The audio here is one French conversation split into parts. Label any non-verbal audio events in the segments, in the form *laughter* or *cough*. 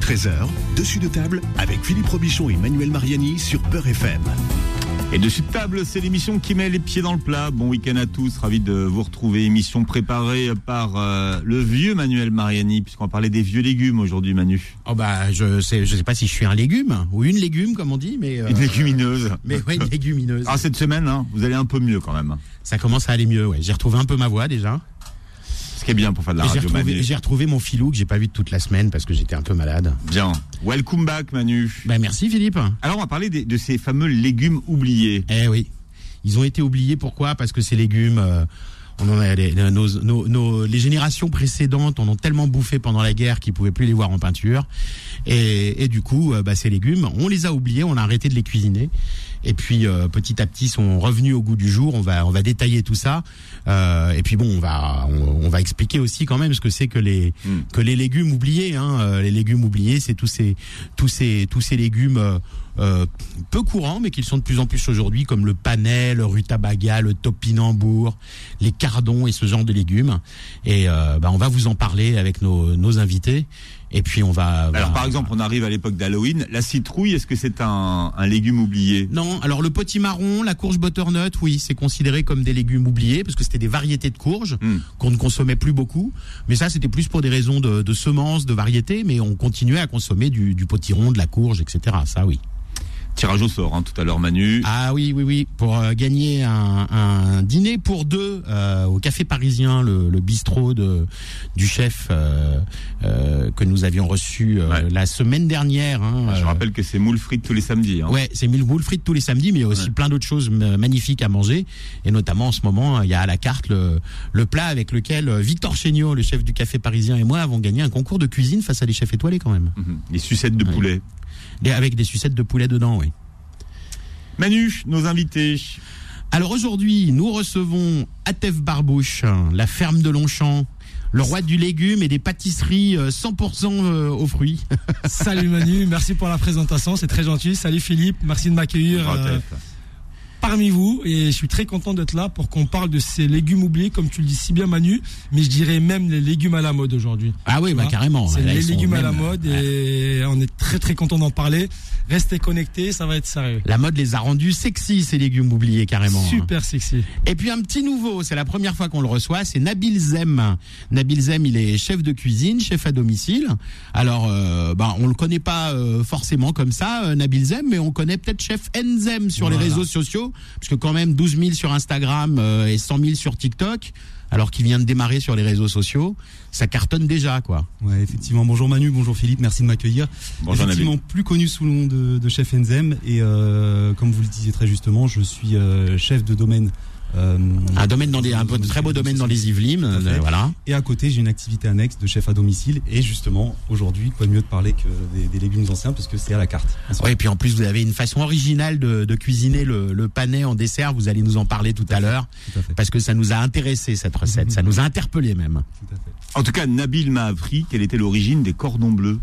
13h, dessus de table avec Philippe Robichon et Manuel Mariani sur Peur FM. Et dessus de table, c'est l'émission qui met les pieds dans le plat. Bon week-end à tous, ravi de vous retrouver. Émission préparée par euh, le vieux Manuel Mariani, puisqu'on va parler des vieux légumes aujourd'hui, Manu. Oh bah, je sais, je sais pas si je suis un légume ou une légume, comme on dit, mais euh, Une légumineuse. *laughs* mais ouais, une légumineuse. Ah, cette semaine, hein, vous allez un peu mieux quand même. Ça commence à aller mieux. Ouais, j'ai retrouvé un peu ma voix déjà. Ce qui est bien pour faire de la radio, retrouvé, Manu. j'ai retrouvé mon filou que j'ai pas vu toute la semaine parce que j'étais un peu malade. Bien. Welcome back, Manu. Bah merci Philippe. Alors, on va parler de ces fameux légumes oubliés. Eh oui, ils ont été oubliés. Pourquoi? Parce que ces légumes, euh, on en a les, nos, nos- nos- les générations précédentes en ont tellement bouffé pendant la guerre qu'ils pouvaient plus les voir en peinture. Et, et du coup, euh, bah, ces légumes, on les a oubliés, on a arrêté de les cuisiner. Et puis euh, petit à petit sont revenus au goût du jour. On va on va détailler tout ça. Euh, et puis bon, on va on, on va expliquer aussi quand même ce que c'est que les Mm. que les légumes oubliés. Hein. Euh, Les légumes oubliés, c'est tous ces tous ces tous ces légumes euh, peu courants, mais qui le sont de plus en plus aujourd'hui, comme le panais, le rutabaga, le topinambour, les cardons et ce genre de légumes. Et euh, bah, on va vous en parler avec nos, nos invités. Et puis on va. Alors, va- par exemple, on arrive à l'époque d'Halloween. La citrouille, est-ce que c'est un, un légume oublié? Non, alors le potimarron, la courge butternut, oui, c'est considéré comme des légumes oubliés parce que c'était des variétés de courges Hmm. qu'on ne consommait plus beaucoup. Mais ça, c'était plus pour des raisons de, de semences, de variétés, mais on continuait à consommer du, du potiron, de la courge, etc. Ça, oui. Tirage au sort, hein, tout à l'heure, Manu. Ah oui, oui, oui. Pour euh, gagner un, un dîner pour deux euh, au Café Parisien, le, le bistrot de, du chef euh, euh, que nous avions reçu euh, Ouais. la semaine dernière. hein, Je euh, rappelle que c'est moules frites tous les samedis. Hein. Ouais, c'est mille boules frites tous les samedis, mais il y a aussi Ouais. plein d'autres choses magnifiques à manger. Et notamment en ce moment, il y a à la carte le, le plat avec lequel Victor Chéniaud, le chef du Café Parisien, et moi avons gagné un concours de cuisine face à des chefs étoilés quand même. Mhm. Les sucettes de poulet. Des- avec des sucettes de poulet dedans, oui. Manu, nos invités. Alors aujourd'hui, nous recevons Atef Barbouche, la ferme de Longchamp, le roi du légume et des pâtisseries euh, 100% euh, aux fruits. Salut Manu, *laughs* merci pour la présentation, c'est très gentil. Salut Philippe, merci de m'accueillir euh. Parmi vous et je suis très content d'être là pour qu'on parle de ces légumes oubliés, comme tu le dis si bien Manu, mais je dirais même les légumes à la mode aujourd'hui. Ah oui, bah carrément. C'est les légumes à la mode et on est très très content d'en parler. Restez connectés, ça va être sérieux. La mode les a rendus sexy, ces légumes oubliés carrément. Super sexy. Et puis un petit nouveau, c'est la première fois qu'on le reçoit, c'est Nabil Zem. Nabil Zem, il est chef de cuisine, chef à domicile. Alors, euh, bah, on le connaît pas euh, forcément comme ça, euh, Nabil Zem, mais on connaît peut-être chef Nzem sur les réseaux sociaux, parce que quand même 12 000 sur Instagram euh, et 100 000 sur TikTok, alors qu'il vient de démarrer sur les réseaux sociaux, ça cartonne déjà, quoi. Ouais, effectivement. Bonjour Manu, bonjour Philippe, merci de m'accueillir. Bonjour, effectivement, Nabil. plus connu sous le nom de, de chef Enzem et euh, comme vous le disiez très justement, je suis euh, chef de domaine. Euh, Un domaine dans des, un très beau domaine dans les Yvelines, euh, voilà. Et à côté, j'ai une activité annexe de chef à domicile. Et justement, aujourd'hui, quoi de mieux de parler que des, des légumes anciens, parce que c'est à la carte. Oui, et puis en plus, vous avez une façon originale de, de cuisiner le, le panais en dessert. Vous allez nous en parler tout à l'heure, Tout à fait. parce que ça nous a intéressé cette recette. *laughs* Ça nous a interpellé même. Tout à fait. En tout cas, Nabil m'a appris quelle était l'origine des cordons bleus.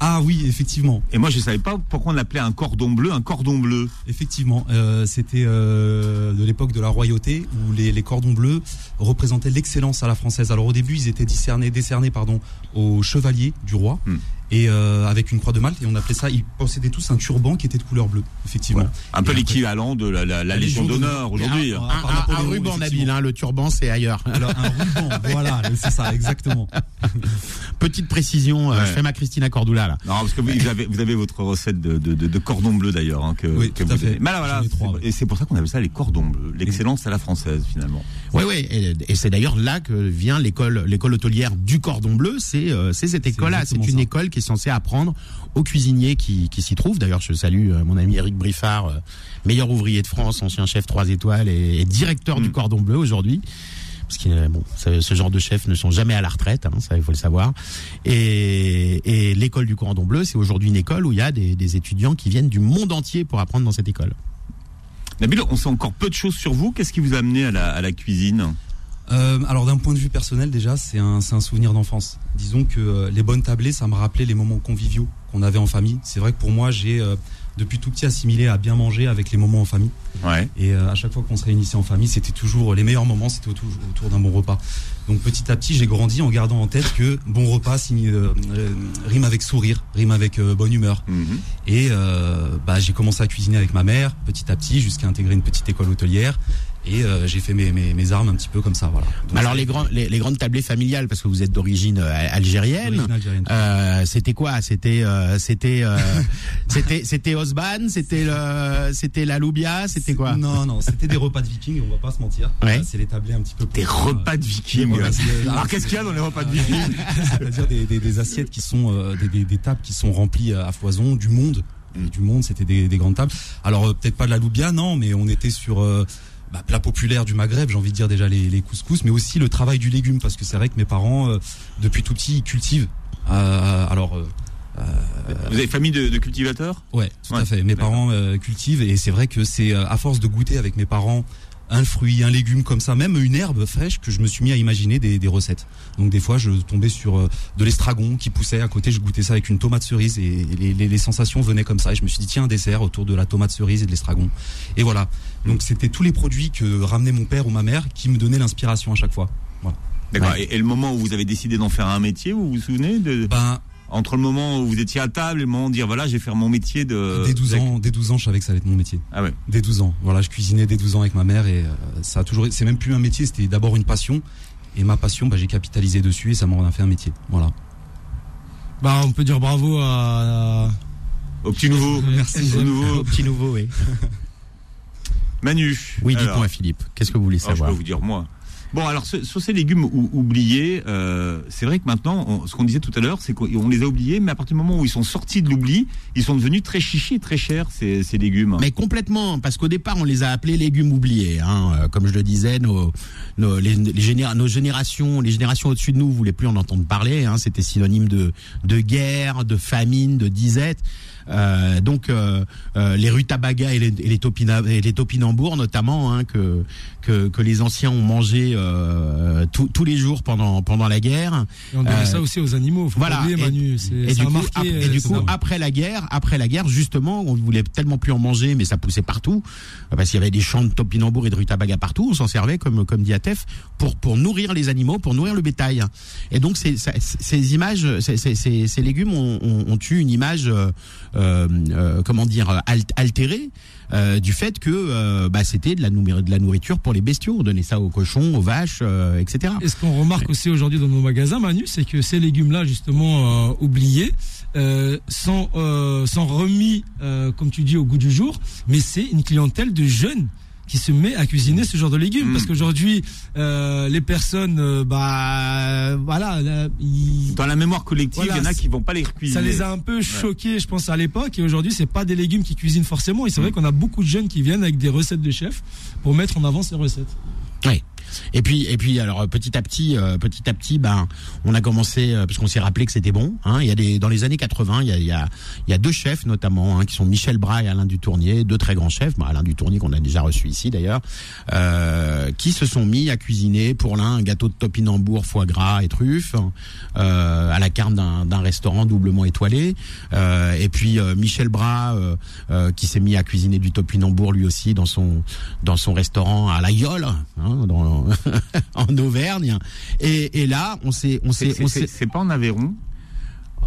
Ah oui, effectivement. Et moi, je savais pas pourquoi on appelait un cordon bleu un cordon bleu. Effectivement, euh, c'était euh, de l'époque de la royauté où les, les cordons bleus représentaient l'excellence à la française. Alors au début, ils étaient décernés, décernés pardon, aux chevaliers du roi Hmm. Et euh, avec une croix de Malte et on appelait ça. Ils possédaient tous un turban qui était de couleur bleue. Effectivement. Voilà. Un peu l'équivalent de la, la- la Légion d'honneur aujourd'hui. Ah, Un, ruban. Nabil, hein, le turban c'est ailleurs. *laughs* Alors un ruban, voilà, *laughs* c'est ça, exactement. *laughs* Petite précision, euh, Ouais. je fais ma Christina Cordula là. Non, parce que vous, vous avez, vous avez votre recette de, de, de- de cordon bleu d'ailleurs. Hein, que, Oui, que tout vous à fait. Mais là, voilà, c'est- et c'est pour ça qu'on appelle ça les cordons bleus. L'excellence à la française finalement. Oui, oui, et, et c'est d'ailleurs là que vient l'école, l'école hôtelière du Cordon Bleu. C'est, euh, c'est cette école-là. C'est exactement une ça. école qui est censée apprendre aux cuisiniers qui, qui s'y trouvent. D'ailleurs, je salue euh, mon ami Eric Briffard, euh, meilleur ouvrier de France, ancien chef 3 étoiles et, et directeur du Mm. Cordon Bleu aujourd'hui. Parce que euh, bon, ce, ce genre de chefs ne sont jamais à la retraite, hein, ça il faut le savoir. Et, et l'école du Cordon Bleu, c'est aujourd'hui une école où il y a des, des étudiants qui viennent du monde entier pour apprendre dans cette école. Nabil, on sait encore peu de choses sur vous. Qu'est-ce qui vous a amené à la, à la cuisine? Euh, alors d'un point de vue personnel déjà, c'est un, c'est un souvenir d'enfance. Disons que euh, les bonnes tablées, ça me rappelait les moments conviviaux qu'on avait en famille. C'est vrai que pour moi, j'ai euh, depuis tout petit assimilé à bien manger avec les moments en famille. Ouais. Et euh, à chaque fois qu'on se réunissait en famille, c'était toujours les meilleurs moments, c'était autour, autour d'un bon repas. Donc petit à petit, j'ai grandi en gardant en tête que bon repas signe, euh, euh, rime avec sourire, rime avec bonne humeur. Mhm. Et euh, bah, j'ai commencé à cuisiner avec ma mère, petit à petit, jusqu'à intégrer une petite école hôtelière. Et euh, j'ai fait mes, mes, mes armes un petit peu comme ça, voilà. Donc, Alors les, grands, les, les grandes tablées familiales, parce que vous êtes d'origine euh, algérienne. Euh, c'était quoi? C'était euh, c'était euh, *laughs* c'était c'était Osban, c'était le c'était la loubia, c'était quoi? Non, non, c'était des repas de vikings, on va pas se mentir. Ouais. C'est les tablés un petit peu. Des plus- repas de vikings. Ouais, c'est- Alors qu'est-ce qu'il y a dans les repas de vikings? *laughs* C'est-à-dire des, des, des assiettes qui sont euh, des, des, des tables qui sont remplies à foison du monde. Du monde, c'était des, des grandes tables. Alors euh, peut-être pas de la loubia, non, mais on était sur euh, bah, plat populaire du Maghreb. J'ai envie de dire déjà les, les couscous, mais aussi le travail du légume, parce que c'est vrai que mes parents, euh, depuis tout petit, ils cultivent. Euh, alors euh, Vous avez famille de, de cultivateurs? Ouais, tout Ouais, à fait. Mes parents euh, cultivent et c'est vrai que c'est euh, à force de goûter avec mes parents un fruit, un légume comme ça, même une herbe fraîche, que je me suis mis à imaginer des, des recettes. Donc des fois, je tombais sur euh, de l'estragon qui poussait à côté, je goûtais ça avec une tomate cerise et les, les, les sensations venaient comme ça. Et je me suis dit tiens un dessert autour de la tomate cerise et de l'estragon. Et voilà. Donc c'était tous les produits que ramenait mon père ou ma mère qui me donnaient l'inspiration à chaque fois. Voilà. D'accord. Ouais. Et, et le moment où vous avez décidé d'en faire un métier, vous vous souvenez de, Ben, Entre le moment où vous étiez à table et le moment de dire voilà, je vais faire mon métier de. dès 12 ans, dès 12 ans, je savais que ça allait être mon métier. Ah ouais. Dès 12 ans. Voilà, je cuisinais dès 12 ans avec ma mère et euh, ça a toujours, c'est même plus un métier, c'était d'abord une passion. Et ma passion, bah, j'ai capitalisé dessus et ça m'en a fait un métier. Voilà. Bah, on peut dire bravo à. Au petit nouveau. Merci. Au nouveau. Au petit nouveau, oui. *laughs* Manu. Oui, dites-moi Philippe, qu'est-ce que vous voulez oh, je peux savoir vous dire moi. Bon, alors sur ces légumes ou- oubliés, euh, c'est vrai que maintenant, on- ce qu'on disait tout à l'heure, c'est qu'on les a oubliés, mais à partir du moment où ils sont sortis de l'oubli, ils sont devenus très chichis, très chers ces, légumes. Mais complètement, parce qu'au départ, on les a appelés légumes oubliés. Hein. Euh, Comme je le disais, nos, nos, les, les générations, les générations au-dessus de nous voulaient plus en entendre parler. Hein. C'était synonyme de, de guerre, de famine, de disette. Euh, donc euh, euh, les rutabagas et les, et les, topinambours notamment hein, que, que que les anciens ont mangé euh, tous- tous les jours pendant pendant la guerre. Et on devait Euh, ça aussi aux animaux. Faut voilà. oublier, Et- Manu. Et du coup, marqué, ap- et euh, du coup, après la guerre, après la guerre, justement, on voulait tellement plus en manger, mais ça poussait partout, parce qu'il y avait des champs de topinambour et de rutabaga partout. On s'en servait comme comme dit Atef pour pour nourrir les animaux, pour nourrir le bétail. Et donc ces ces images, ces, ces, ces- légumes ont, ont, ont eu une image, euh, comment dire, al- altérée. Euh, du fait que euh, bah, c'était de la, nourriture pour les bestiaux, on donnait ça aux cochons, aux vaches, euh, etc. Et ce qu'on remarque aussi aujourd'hui dans nos magasins, Manu, c'est que ces légumes-là, justement, euh, oubliés, euh, sont, sont remis, comme tu dis, au goût du jour, mais c'est une clientèle de jeunes qui se met à cuisiner ce genre de légumes Mm. parce qu'aujourd'hui euh, les personnes euh, bah voilà là, ils- Dans la mémoire collective, Voilà, il y en a qui vont pas les recuisiner. ça les a un peu choqués, je pense, à l'époque. Et aujourd'hui, c'est pas des légumes qui cuisinent forcément. Et c'est vrai qu'on a beaucoup de jeunes qui viennent avec des recettes de chef pour mettre en avant ces recettes. Oui. Et puis et puis alors petit à petit euh, petit à petit ben on a commencé euh, parce qu'on s'est rappelé que c'était bon hein, il y a des dans les années 80 il y a il y a, il y a deux chefs notamment hein, qui sont Michel Bras et Alain Dutournier deux très grands chefs ben, Alain Dutournier qu'on a déjà reçu ici d'ailleurs euh, qui se sont mis à cuisiner pour l'un un gâteau de topinambour foie gras et truffes euh, à la carte d'un restaurant doublement étoilé. Euh, et puis euh, Michel Bras qui s'est mis à cuisiner du topinambour lui aussi dans son dans son restaurant à La Yole hein, dans, *laughs* en Auvergne. Et, et là on s'est on s'est on s'est c'est pas en Aveyron?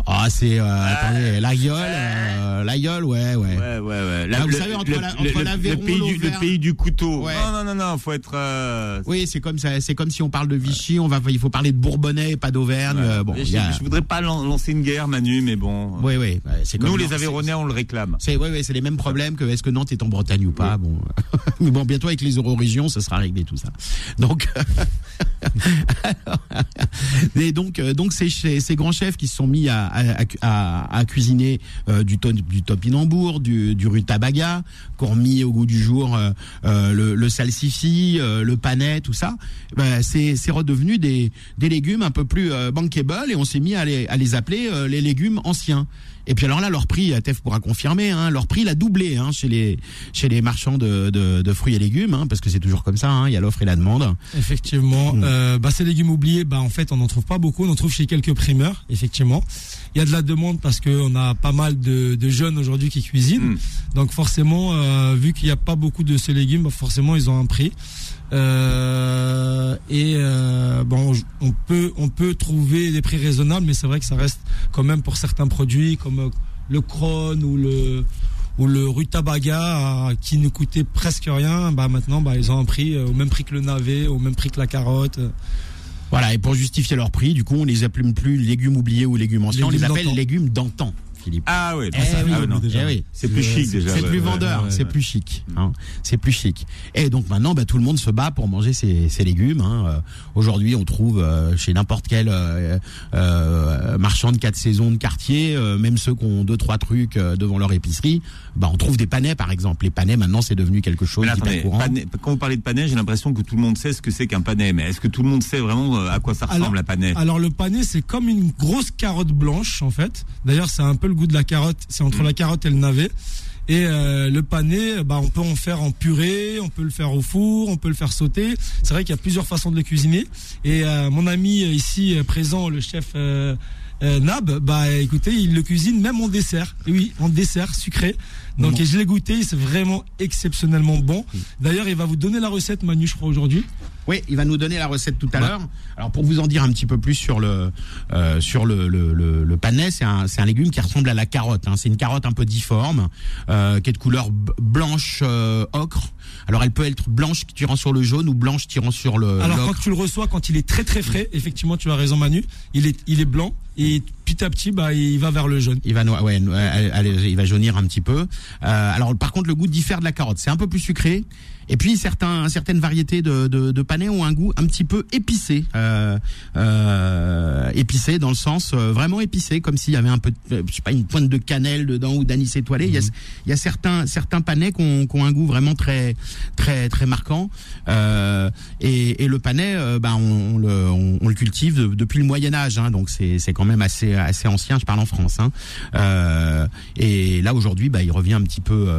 Ah c'est euh, attendez La Yole euh, La Yole ouais ouais Ouais, ouais, ouais. Ah, vous savez, entre la- entre l'Aveyron, le pays, du, le l'Auvergne. pays du couteau. Ouais. Non, non, non, non, faut être. euh, oui c'est comme ça c'est comme si on parle de Vichy on va il faut parler de Bourbonnais et pas d'Auvergne ouais. bon je, a- je voudrais pas lan- lancer une guerre, Manu, mais bon. oui oui comme Nous, les Aveyronnais, on le réclme. C'est ouais, ouais, c'est les mêmes problèmes que est-ce que Nantes est en Bretagne ou pas. Bon, *laughs* mais bon, bientôt avec les eurorégions, ça sera réglé tout ça. Donc, *laughs* et *laughs* donc, donc ces grands chefs qui se sont mis à, à, cuisiner euh, du, ton, du topinambour, du, du rutabaga, qui ont mis au goût du jour euh, euh, le, le salsifis, euh, le panais, tout ça. Ben, c'est c'est redevenu des, des légumes un peu plus euh, bankable et on s'est mis à les, à les appeler euh, les légumes anciens. Et puis alors là, leur prix, Tef pourra confirmer, hein, leur prix il a doublé hein, chez les chez les marchands de, de, de fruits et légumes, hein, parce que c'est toujours comme ça, hein, il y a l'offre et la demande. Effectivement, Mm. euh, bah, ces légumes oubliés, bah, en fait, on n'en trouve pas beaucoup. On en trouve chez quelques primeurs, effectivement. il y a de la demande parce qu'on a pas mal de, de jeunes aujourd'hui qui cuisinent. Mm. Donc forcément, euh, vu qu'il n'y a pas beaucoup de ces légumes, bah, forcément ils ont un prix. Euh, et euh, bon, on peut on peut trouver des prix raisonnables, mais c'est vrai que ça reste quand même pour certains produits comme euh, le Kron ou le ou le rutabaga euh, qui ne coûtait presque rien. Bah maintenant, bah ils ont un prix euh, au même prix que le navet, au même prix que la carotte. euh. Voilà, et pour justifier leur prix, du coup, on les appelle plus légumes oubliés ou légumes anciens, on les appelle légumes d'antan, Philippe. Ah ouais, Eh oui, ah non. eh oui. C'est plus chic déjà. C'est plus vendeur, c'est plus chic. Hein. C'est plus chic. Et donc maintenant, bah, tout le monde se bat pour manger ces, ces légumes. Hein. Euh, Aujourd'hui, on trouve euh, chez n'importe quel euh, marchand de quatre saisons de quartier, même ceux qui ont deux trois trucs devant leur épicerie, bah, on trouve des panais par exemple. Les panais maintenant, c'est devenu quelque chose d'hyper courant. panais- quand vous parlez de panais, j'ai l'impression que tout le monde sait ce que c'est qu'un panais. Mais est-ce que tout le monde sait vraiment à quoi ça ressemble Alors- la panais? Alors le panais, c'est comme une grosse carotte blanche en fait. D'ailleurs, c'est un peu le goût de la carotte. C'est entre la carotte et le navet. Et euh, le panais, bah, on peut en faire en purée, on peut le faire au four, on peut le faire sauter. C'est vrai qu'il y a plusieurs façons de le cuisiner. Et euh, mon ami euh, ici présent, le chef euh, euh, Nab, bah écoutez, il le cuisine même en dessert. Et oui, en dessert sucré. Donc Bon. et je l'ai goûté, c'est vraiment exceptionnellement bon. D'ailleurs, il va vous donner la recette, Manu, je crois aujourd'hui. Oui, il va nous donner la recette tout à l'heure. Alors pour vous en dire un petit peu plus sur le euh, sur le le, le, le panais, c'est un c'est un légume qui ressemble à la carotte. Hein. C'est une carotte un peu difforme, euh, qui est de couleur blanche euh, ocre. Alors elle peut être blanche tirant sur le jaune ou blanche tirant sur le Alors quand tu le reçois, quand il est très très frais, effectivement, tu as raison Manu, il est il est blanc et petit à petit, bah il va vers le jaune. Il va ouais, elle- il va jaunir un petit peu. Euh, alors par contre le goût diffère de la carotte. C'est un peu plus sucré. Et puis certains certaines variétés de, de, de panais ont un goût un petit peu épicé, euh, euh, épicé dans le sens euh, vraiment épicé, comme s'il y avait un peu, de- euh, je sais pas, une pointe de cannelle dedans ou d'anis étoilé. Il y a il y a certains certains panais qui ont, qui ont un goût vraiment très très très marquant. Euh, et, et le panais, ben on, on le on, on le cultive de- depuis le Moyen Âge, hein, donc c'est c'est quand même assez assez ancien. Je parle en France. Hein. Euh, et là aujourd'hui, bah, il revient un petit peu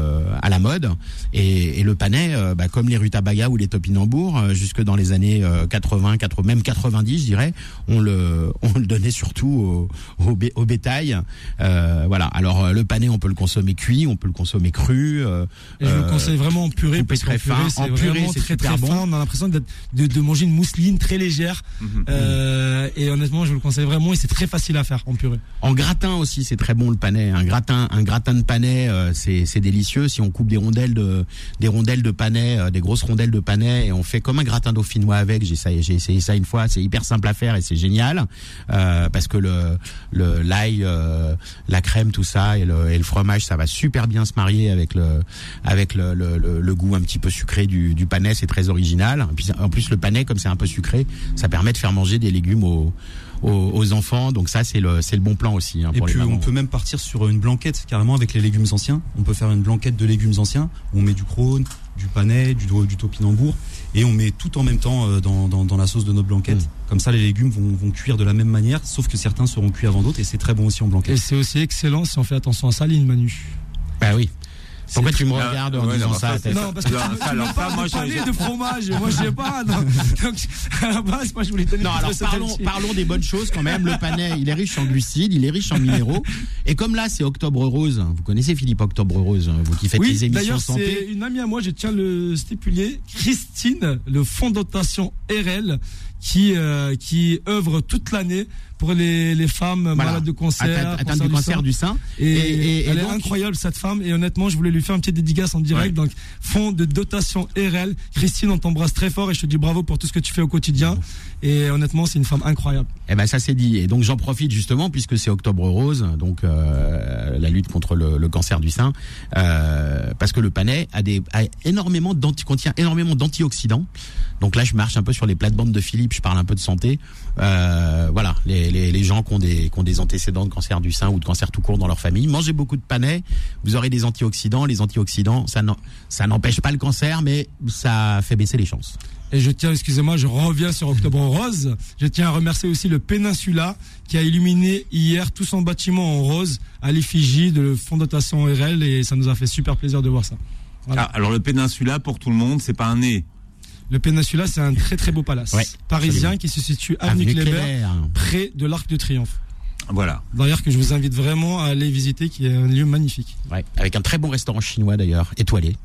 à la mode. Et, et le panais, bah, comme les rutabagas ou les topinambours, euh, jusque dans les années euh, 80, 80, même 90, je dirais, on le *laughs* on le donnait surtout au, au, bé- au bétail. Euh, voilà. Alors euh, le panais, on peut le consommer cuit, on peut le consommer cru. euh, Et je euh, le conseille vraiment en purée coupé parce très fin. c'est En purée, c'est très très bon. fin. On a l'impression de, de manger une mousseline très légère. Mhm. Euh, et honnêtement, je vous le conseille vraiment et c'est très facile à faire en purée. En gratin aussi, c'est très bon le panais. Un gratin, un gratin de panais, euh, c'est c'est délicieux. Si on coupe des rondelles de des rondelles de panais, euh, des grosses rondelles de panais, et on fait comme un gratin dauphinois avec. J'ai essayé, j'ai essayé ça une fois. C'est hyper simple à faire et c'est génial euh, parce que le le l'ail, euh, la crème, tout ça et le, et le fromage, ça va super bien se marier avec le avec le, goût un petit peu sucré du, du panais. C'est très original. Et puis, en plus, le panais, comme c'est un peu sucré, ça permet de faire manger des légumes aux aux, aux enfants. Donc ça, c'est le c'est le bon plan aussi. hein, Et pour puis on peut même partir sur une blanquette carrément avec les légumes anciens. On peut faire une blanquette de légumes anciens. où On met du crône, du panais, du, du topinambour et on met tout en même temps euh, dans, dans, dans la sauce de notre blanquette. Mm. Comme ça, les légumes vont, vont cuire de la même manière, sauf que certains seront cuits avant d'autres et c'est très bon aussi en Et blanquette. c'est aussi excellent si on fait attention à Saline, Manu. Bah oui. Pourquoi tu me regardes en disant ça Non, parce que moi, palais de fromage. Moi, je sais pas. *laughs* Donc, à la base, moi, je voulais donner Non, alors parlons, des bonnes choses quand même. Le panais, il est riche en glucides, il est riche en minéraux. Et comme là, c'est Octobre Rose. Vous connaissez Philippe Octobre Rose, vous qui faites les émissions d'ailleurs, c'est santé. une amie à moi, je tiens à le stipuler, Christine, le fonds de dotation RL, qui, euh, qui œuvre toute l'année pour les, les femmes Voilà. malades de cancer. Atteinte atteinte du cancer du sein. Et, Et- et- et elle est incroyable cette femme et honnêtement je voulais lui faire un petit dédicace en direct Ouais. donc fonds de dotation RL Christine on t'embrasse très fort et je te dis bravo pour tout ce que tu fais au quotidien et honnêtement c'est une femme incroyable Eh ben ça c'est dit. Et donc j'en profite justement puisque c'est Octobre Rose, donc euh, la lutte contre le, le cancer du sein, euh, parce que le panais a des a énormément d'anti contient énormément d'antioxydants. Donc là je marche un peu sur les plates-bandes de Philippe, je parle un peu de santé. Euh, voilà, les, les, les gens qui ont des qui ont des antécédents de cancer du sein ou de cancer tout court dans leur famille, mangez beaucoup de panais, vous aurez des antioxydants. Les antioxydants, ça n'empêche pas le cancer, mais ça fait baisser les chances. et je tiens excusez-moi je reviens sur Octobre Rose je tiens à remercier aussi le Peninsula qui a illuminé hier tout son bâtiment en rose à l'effigie de fonds dotation RL et ça nous a fait super plaisir de voir ça Voilà. Ah, alors le péninsula pour tout le monde, c'est pas un nez. le Peninsula c'est un très très beau palace Ouais, parisien absolument. qui se situe avenue Kléber. près de l'Arc de Triomphe Voilà. D'ailleurs, que je vous invite vraiment à aller visiter, qui est un lieu magnifique. Ouais, avec un très bon restaurant chinois d'ailleurs, étoilé,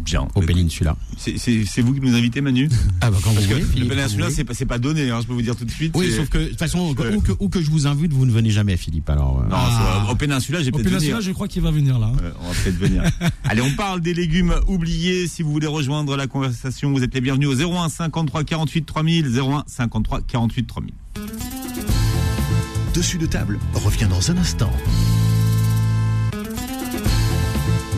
Bien. au Peninsula. C'est- vous qui nous invitez, Manu? Ah bah quand Parce vous que voulez, le Philippe, Peninsula, quand vous c'est pas, donné, hein, je peux vous dire tout de suite. Oui, sauf que de toute façon, Ouais. où, que, où que je vous invite, vous ne venez jamais, Philippe. Alors, euh, Non, Ah. au Peninsula, j'ai Au peut-être Peninsula, venir. je crois qu'il va venir là. hein. On va peut-être venir. *laughs* Allez, on parle des légumes oubliés. Si vous voulez rejoindre la conversation, vous êtes les bienvenus au 01 53 48 3000. 01 53 48 3000. Dessus de table revient dans un instant.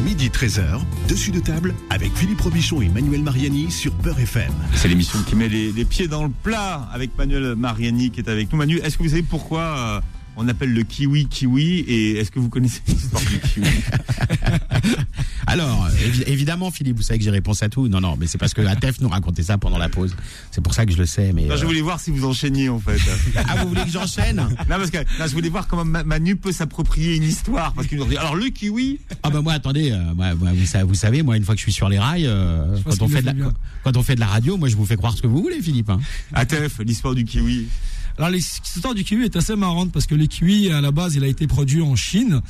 Midi 13h, dessus de table avec Philippe Robichon et Manuel Mariani sur Beurre FM. C'est l'émission qui met les, pieds dans le plat avec Manuel Mariani qui est avec nous. Manu, est-ce que vous savez pourquoi euh, on appelle le kiwi kiwi et est-ce que vous connaissez l'histoire du kiwi? *laughs* Alors, évi- évidemment, Philippe, vous savez que j'ai réponse à tout. Non, non, mais c'est parce que Atef nous racontait ça pendant la pause. C'est pour ça que je le sais. Mais Non, je euh, voulais voir si vous enchaîniez en fait. ah, vous voulez que j'enchaîne? Non, parce que non, je voulais voir comment Ma- Manu peut s'approprier une histoire. Parce qu'il nous dit, alors le kiwi, Ah bah moi, attendez, euh, moi, moi, vous, savez, vous savez, moi, une fois que je suis sur les rails, euh, quand on fait de la, bien. quand on fait de la radio, moi, je vous fais croire ce que vous voulez, Philippe. hein. Atef, l'histoire du kiwi. Alors l'histoire du kiwi est assez marrante parce que le kiwi à la base il a été produit en Chine,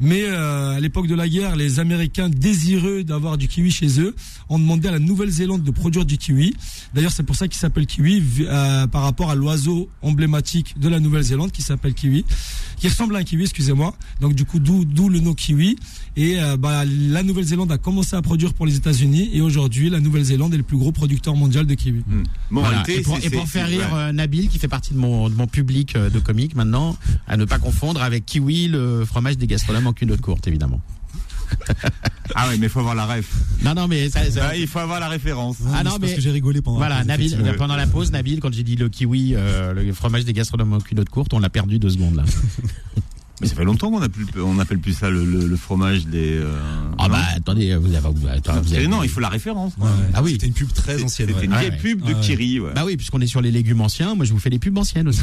mais euh, à l'époque de la guerre les Américains désireux d'avoir du kiwi chez eux ont demandé à la Nouvelle-Zélande de produire du kiwi. D'ailleurs c'est pour ça qu'il s'appelle kiwi euh, par rapport à l'oiseau emblématique de la Nouvelle-Zélande qui s'appelle kiwi, qui ressemble à un kiwi excusez-moi. Donc du coup d'où d'où le nom kiwi et euh, bah, la Nouvelle-Zélande a commencé à produire pour les États-Unis et aujourd'hui la Nouvelle-Zélande est le plus gros producteur mondial de kiwi. Bon, en Voilà. Et pour, et pour faire rire euh, Nabil, qui fait partie de mon, de mon public euh, de comique maintenant, à ne pas confondre avec Kiwi, le fromage des gastronomes en culotte courte, évidemment. *laughs* Ah ouais, mais il faut avoir la ref. Non, non, mais ça, ça- Ah, il faut avoir la référence. Ah non, mais- parce que j'ai rigolé pendant. voilà, la pause, Nabil, pendant la pause, Nabil, quand j'ai dit le kiwi, euh, le fromage des gastronomes en culotte courte, on l'a perdu deux secondes là. *laughs* Mais ça fait longtemps qu'on appelle, on appelle plus ça le, le- le fromage des. euh, Ah bah attendez, vous avez, vous- attends, vous avez- non, il faut la référence. Ouais, ouais. Ah oui. C'était une pub très ancienne. C'était ouais. une Ouais, vieille ouais. pub de Ouais. Kiri. Ouais. Bah oui, puisqu'on est sur les légumes anciens, moi je vous fais des pubs anciennes aussi.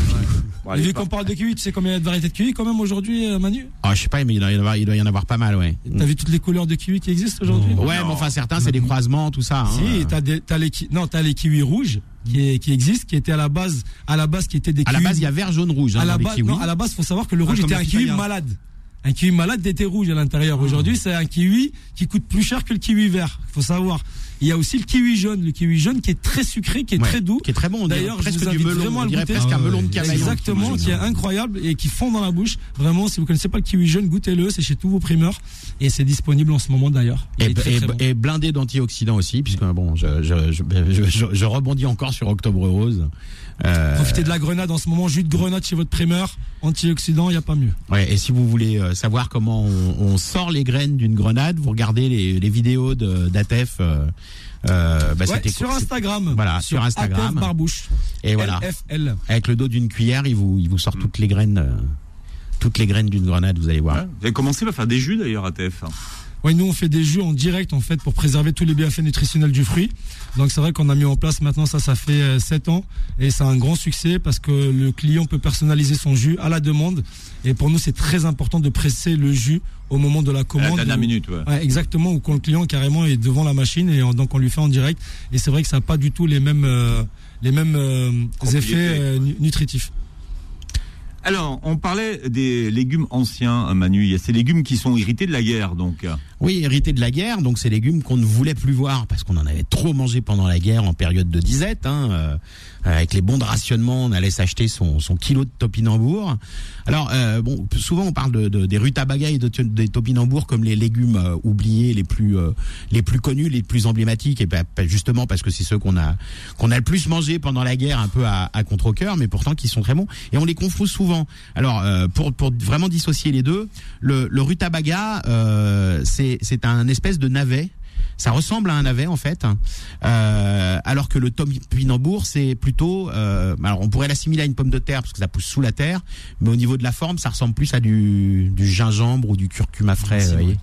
Bon, Et allez, vu qu'on parle de kiwi, tu sais combien il y a de variétés de kiwi quand même aujourd'hui euh, Manu? Ah, je sais pas, mais il doit y en avoir, il doit y en avoir pas mal, ouais. T'as vu toutes les couleurs de kiwi qui existent aujourd'hui? Non. Ouais, mais enfin certains c'est des croisements, tout ça. hein. Si, t'as des, t'as les, ki- non, t'as les kiwis rouges qui, est- qui étaient à la base, à la base qui étaient des À la base, il y a vert, jaune, rouge hein, à la base, non, à la base, faut savoir que le rouge était un kiwi malade. Un kiwi malade était rouge à l'intérieur. Aujourd'hui, c'est un kiwi qui coûte plus cher que le kiwi vert. Faut savoir. Il y a aussi le kiwi jaune, le kiwi jaune qui est très sucré, qui est Ouais, très doux. qui est très bon. D'ailleurs, je presque vous du invite melon, vraiment à le goûter. presque un melon de cavaillon. Exactement, qui est incroyable et qui fond dans la bouche. Vraiment, si vous connaissez pas le kiwi jaune, goûtez-le. C'est chez tous vos primeurs et c'est disponible en ce moment d'ailleurs. Il Et, très, et- très bon. et blindé d'antioxydants aussi, puisque bon, je, je, je, je, rebondis encore sur Octobre Rose. Euh, Profitez de la grenade en ce moment, jus de grenade chez votre primeur, antioxydant, il n'y a pas mieux. ouais, et si vous voulez euh, savoir comment on, on sort les graines d'une grenade, vous regardez les, les vidéos d'Atef. Euh, bah, Ouais, c'était sur Instagram. Voilà, sur Instagram. Barbouche. Et voilà, LFL. avec le dos d'une cuillère, il vous, il vous sort toutes les graines, euh, toutes les graines d'une grenade, vous allez voir. Ouais. Vous avez commencé à faire des jus d'ailleurs à TF. Ouais, nous on fait des jus en direct en fait pour préserver tous les bienfaits nutritionnels du fruit. Donc c'est vrai qu'on a mis en place maintenant ça, ça fait 7 ans et c'est un grand succès parce que le client peut personnaliser son jus à la demande. Et pour nous c'est très important de presser le jus au moment de la À la commande. dernière où- minute, ouais. Ouais, exactement, où quand le client carrément est devant la machine et on- donc on lui fait en direct. Et c'est vrai que ça n'a pas du tout les mêmes, euh, les mêmes euh, effets euh, nu- nutritifs. Alors, on parlait des légumes anciens, Manu. Il y a ces légumes qui sont hérités de la guerre, donc. Oui, hérité de la guerre, donc ces légumes qu'on ne voulait plus voir parce qu'on en avait trop mangé pendant la guerre en période de disette. Hein, euh, avec les bons de rationnement, on allait s'acheter son, son kilo de topinambour. Alors, euh, bon, souvent on parle de, de- des rutabagas et de, des topinambours comme les légumes euh, oubliés, les plus euh, les plus connus, les plus emblématiques, et ben, ben, justement parce que c'est ceux qu'on a qu'on a le plus mangé pendant la guerre, un peu à, à contre-cœur, mais pourtant qui sont très bons. Et on les confond souvent. Alors, euh, pour pour vraiment dissocier les deux, le, le rutabaga, euh, c'est c'est un espèce de navet. Ça ressemble à un navet en fait, Euh, alors que le topinambour c'est plutôt, euh, alors on pourrait l'assimiler à une pomme de terre parce que ça pousse sous la terre, mais au niveau de la forme ça ressemble plus à du, du gingembre ou du curcuma frais, Si, vous voyez.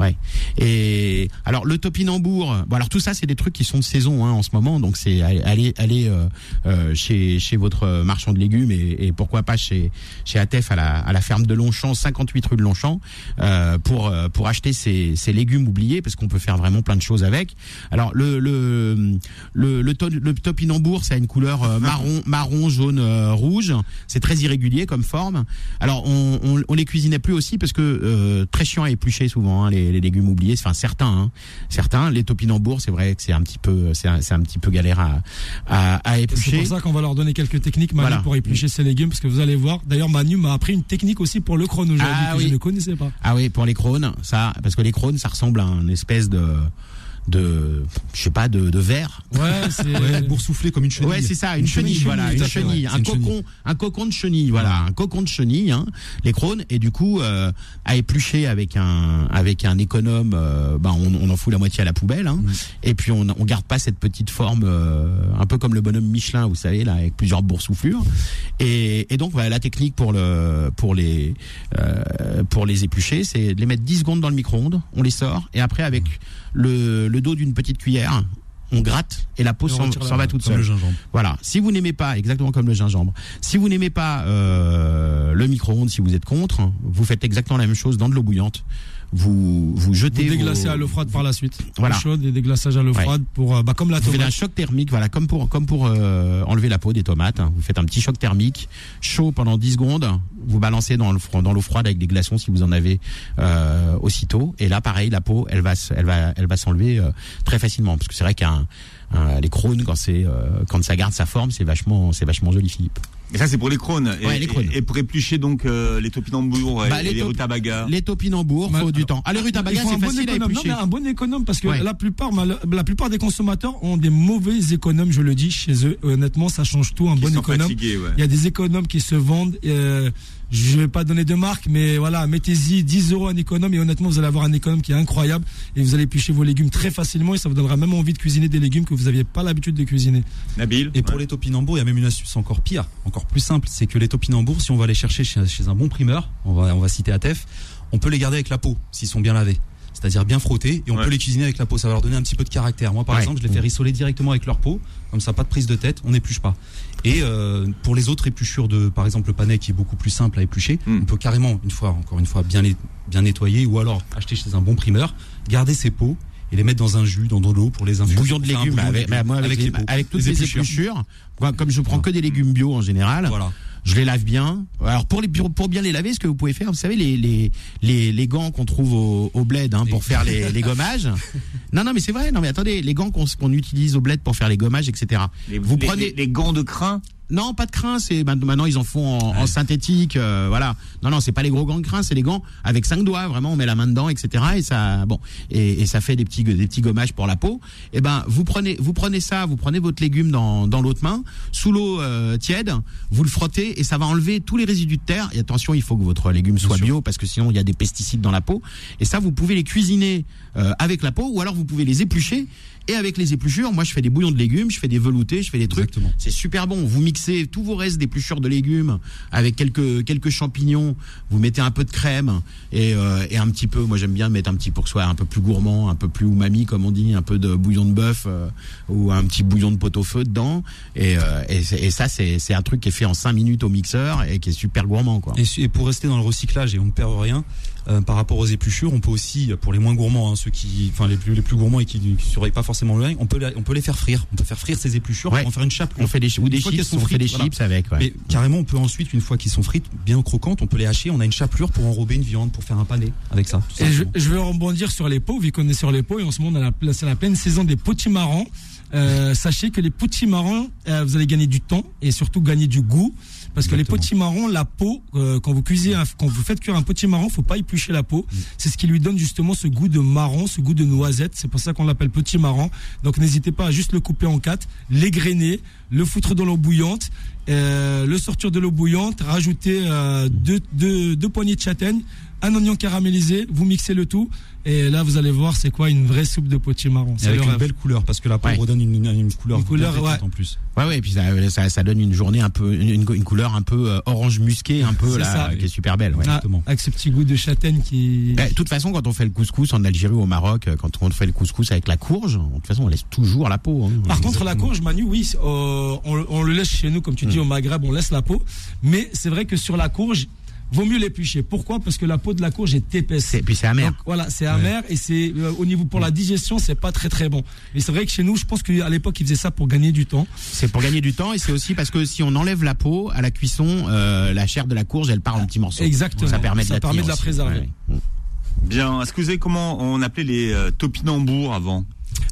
Ouais. Et alors le topinambour, bon alors tout ça c'est des trucs qui sont de saison hein, en ce moment, donc c'est aller aller euh, euh, chez chez votre marchand de légumes et, et pourquoi pas chez chez Atef à la à la ferme de Longchamp, 58 rue de Longchamp, euh, pour euh, pour acheter ces ces légumes oubliés parce qu'on peut faire vraiment plein de choses avec. Alors le le le le, to- le topinambour, ça a une couleur euh, marron *laughs* marron jaune euh, rouge, c'est très irrégulier comme forme. Alors on, on, on les cuisinait plus aussi parce que euh, très chiant à éplucher souvent hein, les, les légumes oubliés. Enfin certains, hein. certains. Les topinambours, c'est vrai que c'est un petit peu, c'est un, c'est un petit peu galère à à, à C'est éplucher. pour ça qu'on va leur donner quelques techniques, Manu, Voilà. pour éplucher ces légumes, parce que vous allez voir. D'ailleurs, Manu m'a appris une technique aussi pour le chrono aujourd'hui Ah que oui. je ne connaissais pas. Ah oui, pour les crônes, ça, parce que les crônes, ça ressemble à une espèce de de je sais pas de, de verre. Ouais, c'est. Ouais, boursouflé comme une chenille. Ouais, c'est ça, une, chenille, voilà, une chenille, un cocon, chenille. un cocon de chenille, voilà, un cocon de chenille, hein, les crônes, et du coup, euh, à éplucher avec un, avec un économe, euh, ben on, on en fout la moitié à la poubelle, hein, Mm. et puis on, on garde pas cette petite forme, euh, un peu comme le bonhomme Michelin, vous savez, là, avec plusieurs boursouflures, et, et donc voilà, la technique pour le, pour les, euh, pour les éplucher, c'est de les mettre 10 secondes dans le micro-ondes, on les sort, et après avec le, le dos d'une petite cuillère, on gratte et la peau s'en va toute Comme seule. le gingembre. Voilà. Si vous n'aimez pas, exactement comme le gingembre, si vous n'aimez pas euh, le micro-ondes, si vous êtes contre, vous faites exactement la même chose dans de l'eau bouillante. Vous vous Vous jetez. déglacez vos- à l'eau froide par la suite. Voilà. Eau chaude et déglaçage à l'eau Ouais. froide pour, euh, bah, comme la Vous faites un tomate. choc thermique, voilà, comme pour comme pour euh, enlever la peau des tomates. hein. Vous faites un petit choc thermique, chaud pendant 10 secondes. Vous balancez dans le dans l'eau froide avec des glaçons si vous en avez euh, aussitôt. Et là, pareil, la peau, elle va elle va elle va s'enlever euh, très facilement parce que c'est vrai qu'un un- les crônes quand c'est euh, quand ça garde sa forme, c'est vachement c'est vachement joli, Philippe. Et ça, c'est pour les crônes. Et, Ouais, les crônes. et- et pour éplucher donc euh, les topinambours et, Bah, les et les top- rutabagas. Les topinambours, faut du temps. Ah, les rutabagas, c'est un bon facile à économe. Non, éplucher. mais un bon économe parce que Ouais. la plupart, mal- la plupart des consommateurs ont des mauvais économes, je le dis chez eux. Honnêtement, ça change tout. Un Qui bon sont économe. fatigués, ouais. Il y a des économes qui se vendent. euh, je vais pas donner de marque, mais voilà, mettez-y 10 euros un économe et honnêtement, vous allez avoir un économe qui est incroyable et vous allez éplucher vos légumes très facilement et ça vous donnera même envie de cuisiner des légumes que vous n'aviez pas l'habitude de cuisiner. Nabil. Et pour Ouais. les topinambours, il y a même une astuce encore pire, encore plus simple, c'est que les topinambours, si on va les chercher chez, chez un bon primeur, on va, on va citer Atef, on peut les garder avec la peau, s'ils sont bien lavés. C'est-à-dire bien frottés, et on Ouais. peut les cuisiner avec la peau, ça va leur donner un petit peu de caractère. Moi, par Ouais. exemple, je les fais rissoler directement avec leur peau, comme ça, pas de prise de tête, on n'épluche pas. Et euh, pour les autres épluchures de, par exemple, le panais qui est beaucoup plus simple à éplucher, Mm. on peut carrément, une fois, encore une fois, bien les, bien nettoyer, ou alors acheter chez un bon primeur, garder ses peaux et les mettre dans un jus, dans de l'eau pour les infuser. Bouillon de légumes, bouillon de avec, bah, moi, avec, avec les- avec toutes Les les épluchures. Moi, Comme je prends que des légumes bio en général, Voilà. je les lave bien. Alors pour les pour, bien les laver, ce que vous pouvez faire, vous savez les les les, les gants qu'on trouve au, au bled hein, pour faire les, les gommages. *laughs* Non non mais c'est vrai. Non mais attendez, les gants qu'on qu'on utilise au bled pour faire les gommages, etc. Les, vous prenez- les, les gants de crin? Non, pas de crin. C'est maintenant ils en font en, en synthétique. euh, voilà. Non, non, c'est pas les gros gants de crin, c'est les gants avec cinq doigts. Vraiment, on met la main dedans, etc. Et ça, bon, et, et ça fait des petits des petits gommages pour la peau. Et ben, vous prenez vous prenez ça, vous prenez votre légume dans dans l'autre main, sous l'eau euh, tiède, vous le frottez et ça va enlever tous les résidus de terre. Et attention, il faut que votre légume soit bio parce que sinon il y a des pesticides dans la peau. Et ça, vous pouvez les cuisiner euh, avec la peau ou alors vous pouvez les éplucher. Et avec les épluchures, moi je fais des bouillons de légumes, je fais des veloutés, je fais des trucs. Exactement. C'est super bon. Vous mixez tous vos restes d'épluchures de légumes avec quelques quelques champignons. Vous mettez un peu de crème et, euh, et un petit peu. Moi j'aime bien mettre un petit pour que ce soit un peu plus gourmand, un peu plus umami comme on dit, un peu de bouillon de bœuf euh, ou un petit bouillon de pot-au-feu dedans. Et, euh, et, ça c'est un truc qui est fait en 5 minutes au mixeur et qui est super gourmand quoi. Et pour rester dans le recyclage et on ne perd rien, euh, par rapport aux épluchures, on peut aussi, pour les moins gourmands, hein, ceux qui, enfin les plus les plus gourmands et qui ne surveillent pas forcément le on peut la- on peut les faire frire. On peut faire frire ces épluchures, Ouais. pour en faire une chape. On fait des ou des Une fois qu'elles chips, sont on fait frites, des voilà. chips avec. Ouais. Mais carrément, on peut ensuite, une fois qu'ils sont frites, bien croquantes, on peut les hacher. On a une chapelure pour enrober une viande, pour faire un pané avec ça. Et je, je vais rebondir sur les pots, vu qu'on est sur les pots, et en ce moment, on a la, c'est la pleine saison des potimarrons. Euh, sachez que les potimarrons, euh, vous allez gagner du temps et surtout gagner du goût. Parce que les Exactement. potimarrons, la peau, euh, quand vous cuisez, un- quand vous faites cuire un potimarron, faut pas éplucher la peau. C'est ce qui lui donne justement ce goût de marron, ce goût de noisette. C'est pour ça qu'on l'appelle potimarron. Donc n'hésitez pas à juste le couper en quatre, l'égrainer, le foutre dans l'eau bouillante euh, le sortir de l'eau bouillante, rajouter euh, deux, deux, deux poignées de châtaigne, un oignon caramélisé, vous mixez le tout et là vous allez voir c'est quoi une vraie soupe de potimarron. C'est avec une rêve. belle couleur, parce que la peau Ouais. redonne une, une couleur, Une couleur, ouais. en plus. Ouais, ouais, et puis ça, ça, ça donne une journée un peu, une, une couleur un peu euh, orange musqué, un peu là, ça. qui est super belle. Ouais. Ah, exactement. avec ce petit goût de châtaigne qui. Eh, De toute façon, quand on fait le couscous en Algérie ou au Maroc, euh, quand on fait le couscous avec la courge, de toute façon, on laisse toujours la peau. hein. Par contre, la courge, Manu, oui, euh, on, on le laisse chez nous, comme tu dis, au Maghreb, on laisse la peau. Mais c'est vrai que sur la courge, vaut mieux l'éplucher. Pourquoi? Parce que la peau de la courge est épaisse. C'est- puis c'est amer. Donc, voilà, c'est amer et c'est euh, au niveau pour la digestion, c'est pas très très bon. Mais c'est vrai que chez nous, je pense qu'à l'époque, ils faisaient ça pour gagner du temps. C'est pour gagner du temps et c'est aussi parce que si on enlève la peau à la cuisson, euh, la chair de la courge, elle part en petits morceaux. Exactement. Ça permet de Ça la, permet tenir de la aussi. préserver. Ouais. Bien. Est-ce que vous savez comment on appelait les euh, topinambours avant?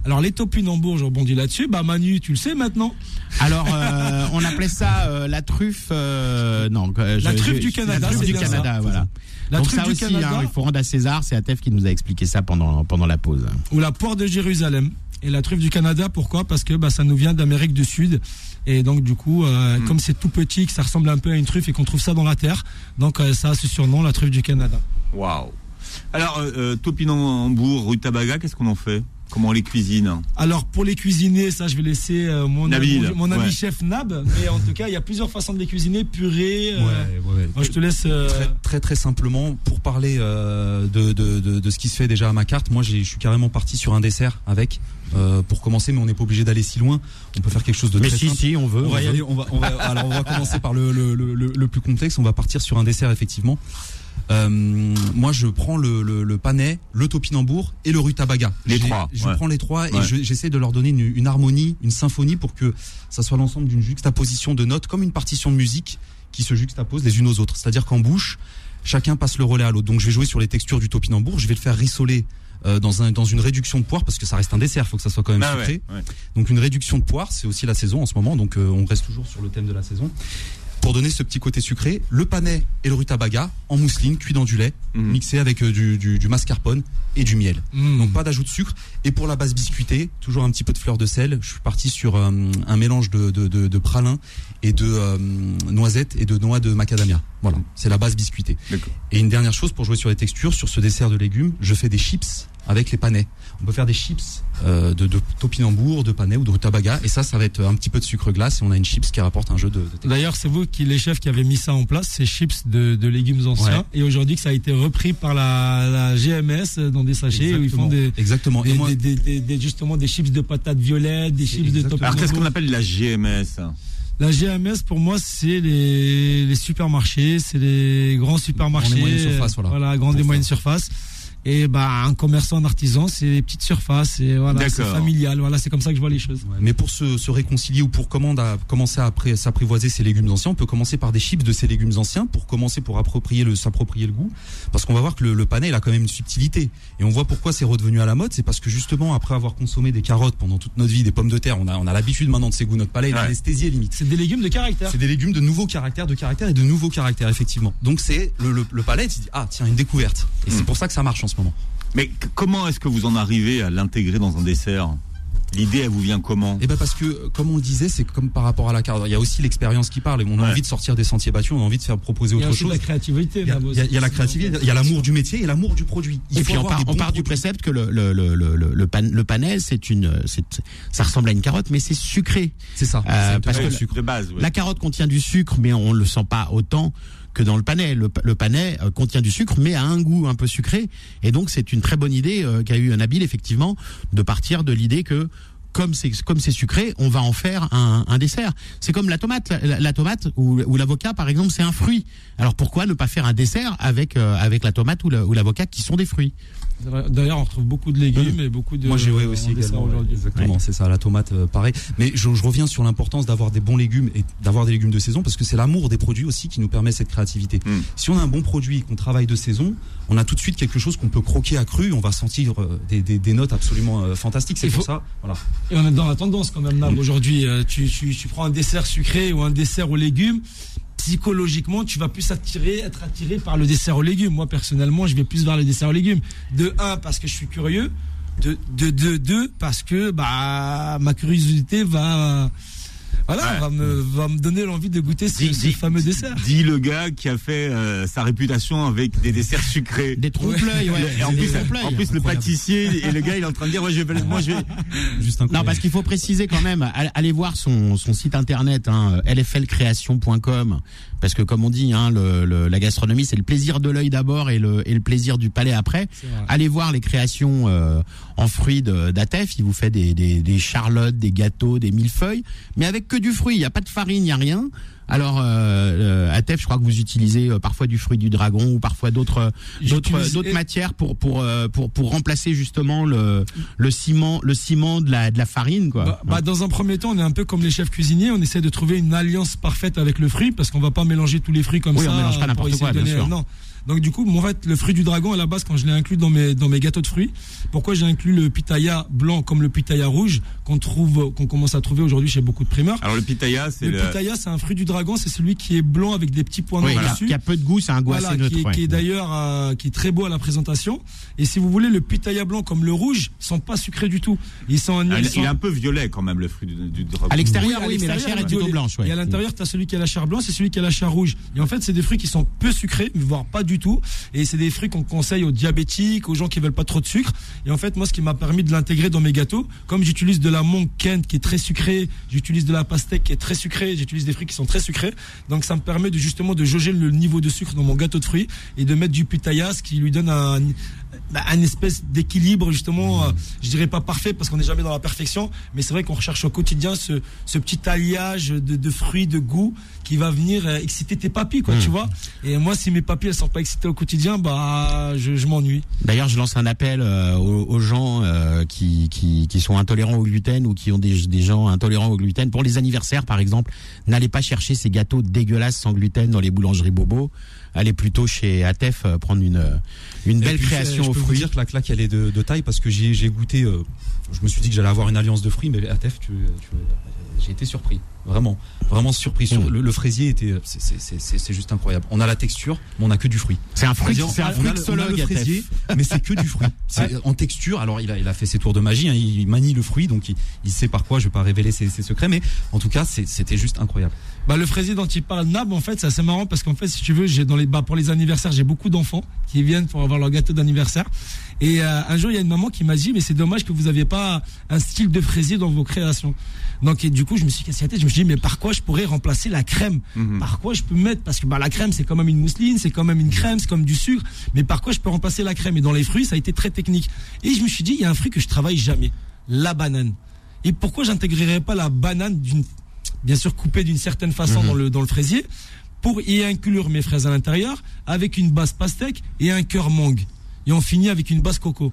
Alors les topinambours, je rebondis là-dessus. Bah Manu, tu le sais maintenant. Alors, euh, on appelait ça euh, la truffe. euh, non, euh, La je- truffe je- du Canada, La truffe c'est du Canada, ça. voilà. La Donc truffe ça du aussi, Canada hein, il faut rendre à César. C'est Atef qui nous a expliqué ça pendant pendant la pause. ou la poire de Jérusalem. Et la truffe du Canada, pourquoi? Parce que bah, ça nous vient d'Amérique du Sud. Et donc du coup, euh, comme c'est tout petit, que ça ressemble un peu à une truffe et qu'on trouve ça dans la terre, donc euh, ça a ce surnom, la truffe du Canada. Waouh. Alors, euh, topinambour, rutabaga, qu'est-ce qu'on en fait? Comment on les cuisine Alors pour les cuisiner, ça je vais laisser euh, mon, Nabil, mon, mon ami ouais. chef Nab. Mais en tout cas, il y a plusieurs façons de les cuisiner, purée. euh, Ouais, ouais, ouais. Moi je te laisse. euh, Très, très très simplement, pour parler euh, de, de, de, de ce qui se fait déjà à ma carte, moi j'ai- je suis carrément parti sur un dessert avec, euh, pour commencer, mais on n'est pas obligé d'aller si loin. On peut faire quelque chose de Mais très si, simple. si, on veut. On on va y veut. aller, on va, on va, alors on va commencer par le, le, le, le- le plus complexe, on va partir sur un dessert effectivement. Euh, moi je prends le, le, le panais, le topinambour et le rutabaga. Les trois, Je ouais. prends les trois et Ouais. je- j'essaie de leur donner une, une harmonie, une symphonie pour que ça soit l'ensemble d'une juxtaposition de notes comme une partition de musique qui se juxtapose les unes aux autres. C'est-à-dire qu'en bouche, chacun passe le relais à l'autre. Donc je vais jouer sur les textures du topinambour, je vais le faire rissoler euh, dans, un, dans une réduction de poire parce que ça reste un dessert, faut que ça soit quand même Ah sucré. ouais, ouais. Donc une réduction de poire, c'est aussi la saison en ce moment, donc euh, on reste toujours sur le thème de la saison. Pour donner ce petit côté sucré, le panais et le rutabaga en mousseline, cuit dans du lait, Mhm. mixé avec euh, du, du, du mascarpone et du miel. hmm. Donc pas d'ajout de sucre. Et pour la base biscuitée, toujours un petit peu de fleur de sel. Je suis parti sur euh, un mélange de, de, de, de pralin et de euh, noisettes et de noix de macadamia. Voilà, c'est la base biscuitée. Et une dernière chose pour jouer sur les textures, sur ce dessert de légumes, je fais des chips avec les panais. On peut faire des chips euh, de, de topinambour, de panais ou de rutabaga. Et ça, ça va être un petit peu de sucre glace et on a une chips qui rapporte un jeu de. D'ailleurs, c'est vous qui les chefs qui avez mis ça en place, ces chips de, de légumes anciens, Ouais. et aujourd'hui que ça a été repris par la, la GMS dans des sachets où ils font des, Exactement. des, Et moi, des- des- des- des- justement des chips de patates violettes, des chips de Exactement. Alors, qu'est-ce qu'on topinambour. appelle la GMS La GMS pour moi c'est les, les supermarchés, c'est les grands supermarchés, Grandes et moyennes surfaces, voilà. grandes et ça. surfaces. Et bah un commerçant, un artisan, c'est les petites surfaces, et voilà, c'est familial, voilà, c'est comme ça que je vois les choses. Ouais, Mais pour se, se réconcilier ou pour comment à, commencer à s'apprivoiser ces légumes anciens, on peut commencer par des chips de ces légumes anciens pour commencer pour approprier le s'approprier le goût. Parce qu'on va voir que le, le panais il a quand même une subtilité et on voit pourquoi c'est redevenu à la mode. C'est parce que justement après avoir consommé des carottes pendant toute notre vie, des pommes de terre, on a on a l'habitude maintenant de ces goûts. Notre palais il est Ouais. anesthésié limite. C'est des légumes de caractère. C'est des légumes de nouveaux caractères, de caractères et de nouveaux caractères effectivement. Donc c'est le, le, le palais, il dit ah tiens une découverte. Et c'est Mm. pour ça que ça marche en ce moment. Mais comment est-ce que vous en arrivez à l'intégrer dans un dessert? L'idée, elle vous vient comment? Eh ben parce que, euh, comme on le disait, c'est comme par rapport à la carte. Il y a aussi l'expérience qui parle et on a Ouais. envie de sortir des sentiers battus, on a envie de faire proposer Il y a autre chose. la créativité. Il y a, il y a- il y a la créativité, il y a l'amour du métier et l'amour du produit. Il Et faut puis on part, on du précepte que le, le, le, le, le, le pan- le panais, c'est une, c'est, ça ressemble à une carotte, mais c'est sucré. C'est ça. Euh, C'est parce que le sucre. de base, ouais. La carotte contient du sucre, mais on ne le sent pas autant que dans le panais. Le, le euh, contient du sucre, mais a un goût un peu sucré. Et donc, c'est une très bonne idée euh, qu'a eu Nabil, effectivement, de partir de l'idée que comme c'est comme c'est sucré, on va en faire un, un dessert. C'est comme la tomate, la, la tomate ou, ou l'avocat par exemple, c'est un fruit. Alors pourquoi ne pas faire un dessert avec euh, avec la tomate ou la- ou l'avocat qui sont des fruits? D'ailleurs, on retrouve beaucoup de légumes et beaucoup de. Moi j'ai ouais, en aussi ouais, aujourd'hui. Exactement, c'est ça, la tomate euh, pareil. Mais je, je reviens sur l'importance d'avoir des bons légumes et d'avoir des légumes de saison parce que c'est l'amour des produits aussi qui nous permet cette créativité. Mm. Si on a un bon produit et qu'on travaille de saison, on a tout de suite quelque chose qu'on peut croquer à cru, on va sentir euh, des, des, des notes absolument euh, fantastiques. C'est pour faut- ça, voilà. Et on est dans la tendance quand même. Aujourd'hui, euh, tu, tu, tu prends un dessert sucré ou un dessert aux légumes. Psychologiquement, tu vas plus attirer, être attiré par le dessert aux légumes. Moi, personnellement, je vais plus vers le dessert aux légumes. De un, parce que je suis curieux. De, de, de deux, parce que bah ma curiosité va Voilà, Ouais. va me va me donner l'envie de goûter ce, Dis- ce dis- fameux dessert. Dit le gars qui a fait euh, sa réputation avec des desserts sucrés. Des trompe-l'œil, ouais. Et en Des plus, trompe-l'œil. en plus le pâtissier et le gars il est en train de dire ouais, je vais, moi je vais *laughs* Juste Non, parce qu'il faut préciser quand même, all- allez voir son, son site internet, hein, lflcreation.com, parce que comme on dit, hein, le, le- la gastronomie, c'est le plaisir de l'œil d'abord et le, et le plaisir du palais après. Allez voir les créations euh, en fruits d'Atef. Il vous fait des, des, des charlottes, des gâteaux, des millefeuilles, mais avec que du fruit. Il n'y a pas de farine, il n'y a rien. Alors, euh, euh, Atef, je crois que vous utilisez euh, parfois du fruit du dragon ou parfois d'autres d'autres J'utilise- d'autres et- matières pour pour euh, pour pour remplacer justement le le ciment le ciment de la de la farine quoi. Bah, bah, dans un premier temps, on est un peu comme les chefs cuisiniers. On essaie de trouver une alliance parfaite avec le fruit parce qu'on va pas mélanger tous les fruits comme Oui, ça. on mélange pas n'importe quoi, bien sûr. Non. Donc du coup, moi, en fait, le fruit du dragon à la base, quand je l'ai inclus dans mes dans mes gâteaux de fruits, pourquoi j'ai inclus le pitaya blanc comme le pitaya rouge qu'on trouve qu'on commence à trouver aujourd'hui chez beaucoup de primeurs? alors le pitaya c'est Le le, pitaya, c'est un fruit du dragon, c'est celui qui est blanc avec des petits points oui, noirs qui a- dessus. qui a peu de goût, c'est un goût Voilà, assez qui, neutre. est, ouais. qui est d'ailleurs euh, qui est très beau à la présentation. Et si vous voulez, le pitaya blanc comme le rouge sont pas sucrés du tout. Ils sont, Ah, ils il, sont- il est un peu violet quand même le fruit du, du dragon. À l'extérieur, oui, mais la chair est plutôt blanche. Ouais. Et à l'intérieur, tu as celui qui a la chair blanche et celui qui a la chair rouge. Et en fait, c'est des fruits qui sont peu sucrés, voire pas du tout. Et c'est des fruits qu'on conseille aux diabétiques, aux gens qui veulent pas trop de sucre. Et en fait, moi, ce qui m'a permis de l'intégrer dans mes gâteaux, comme j'utilise de la monk Kent qui est très sucrée, j'utilise de la pastèque qui est très sucrée, j'utilise des fruits qui sont très Donc, ça me permet de justement de jauger le niveau de sucre dans mon gâteau de fruits et de mettre du pitaya, qui lui donne un, bah, un espèce d'équilibre justement, euh, je dirais pas parfait parce qu'on n'est jamais dans la perfection, mais c'est vrai qu'on recherche au quotidien ce, ce petit alliage de, de fruits, de goût qui va venir euh, exciter tes papilles, quoi, tu vois. Et moi, si mes papilles elles sont pas excitées au quotidien, bah je, je m'ennuie. D'ailleurs, je lance un appel euh, aux, aux gens qui, qui, qui sont intolérants au gluten ou qui ont des, des gens intolérants au gluten. Pour les anniversaires, par exemple, n'allez pas chercher ces gâteaux dégueulasses sans gluten dans les boulangeries Bobo. Allez plutôt chez Atef euh, prendre une, euh, une belle puis, création je aux peux vous fruits. dire que la claque elle est de, de taille parce que j'ai goûté. euh, je me suis dit que j'allais avoir une alliance de fruits, mais à Tef, tu, tu- j'ai été surpris, vraiment, vraiment surpris. Sur Mm. le, le fraisier était, c'est- juste incroyable. On a la texture, mais on a que du fruit. C'est un fruit, c'est un fruit on a le Atef. fraisier, mais c'est que du fruit. *laughs* En texture. Alors il a, il a fait ses tours de magie, hein, il manie le fruit, donc il, il sait par quoi. Je vais pas révéler ses, ses secrets, mais en tout cas, c'était juste incroyable. Bah, le fraisier dont il parle, Nab, en fait, c'est assez marrant parce qu'en fait, si tu veux, j'ai dans les, bah, pour les anniversaires, j'ai beaucoup d'enfants qui viennent pour avoir leur gâteau d'anniversaire. Et euh, un jour, il y a une maman qui m'a dit, mais c'est dommage que vous n'avez pas un style de fraisier dans vos créations. Donc, et du coup, je me suis cassé la tête. Je me suis dit, mais par quoi je pourrais remplacer la crème? Mhm. Par quoi je peux mettre? Parce que bah, la crème, c'est quand même une mousseline, c'est quand même une crème, c'est comme du sucre. Mais par quoi je peux remplacer la crème? Et dans les fruits, ça a été très technique. Et je me suis dit, il y a un fruit que je travaille jamais, la banane. Et pourquoi j'intégrerais pas la banane d'une bien sûr coupée d'une certaine façon Mhm. dans le dans le fraisier pour y inclure mes fraises à l'intérieur avec une base pastèque et un cœur mangue. Et on finit avec une base coco.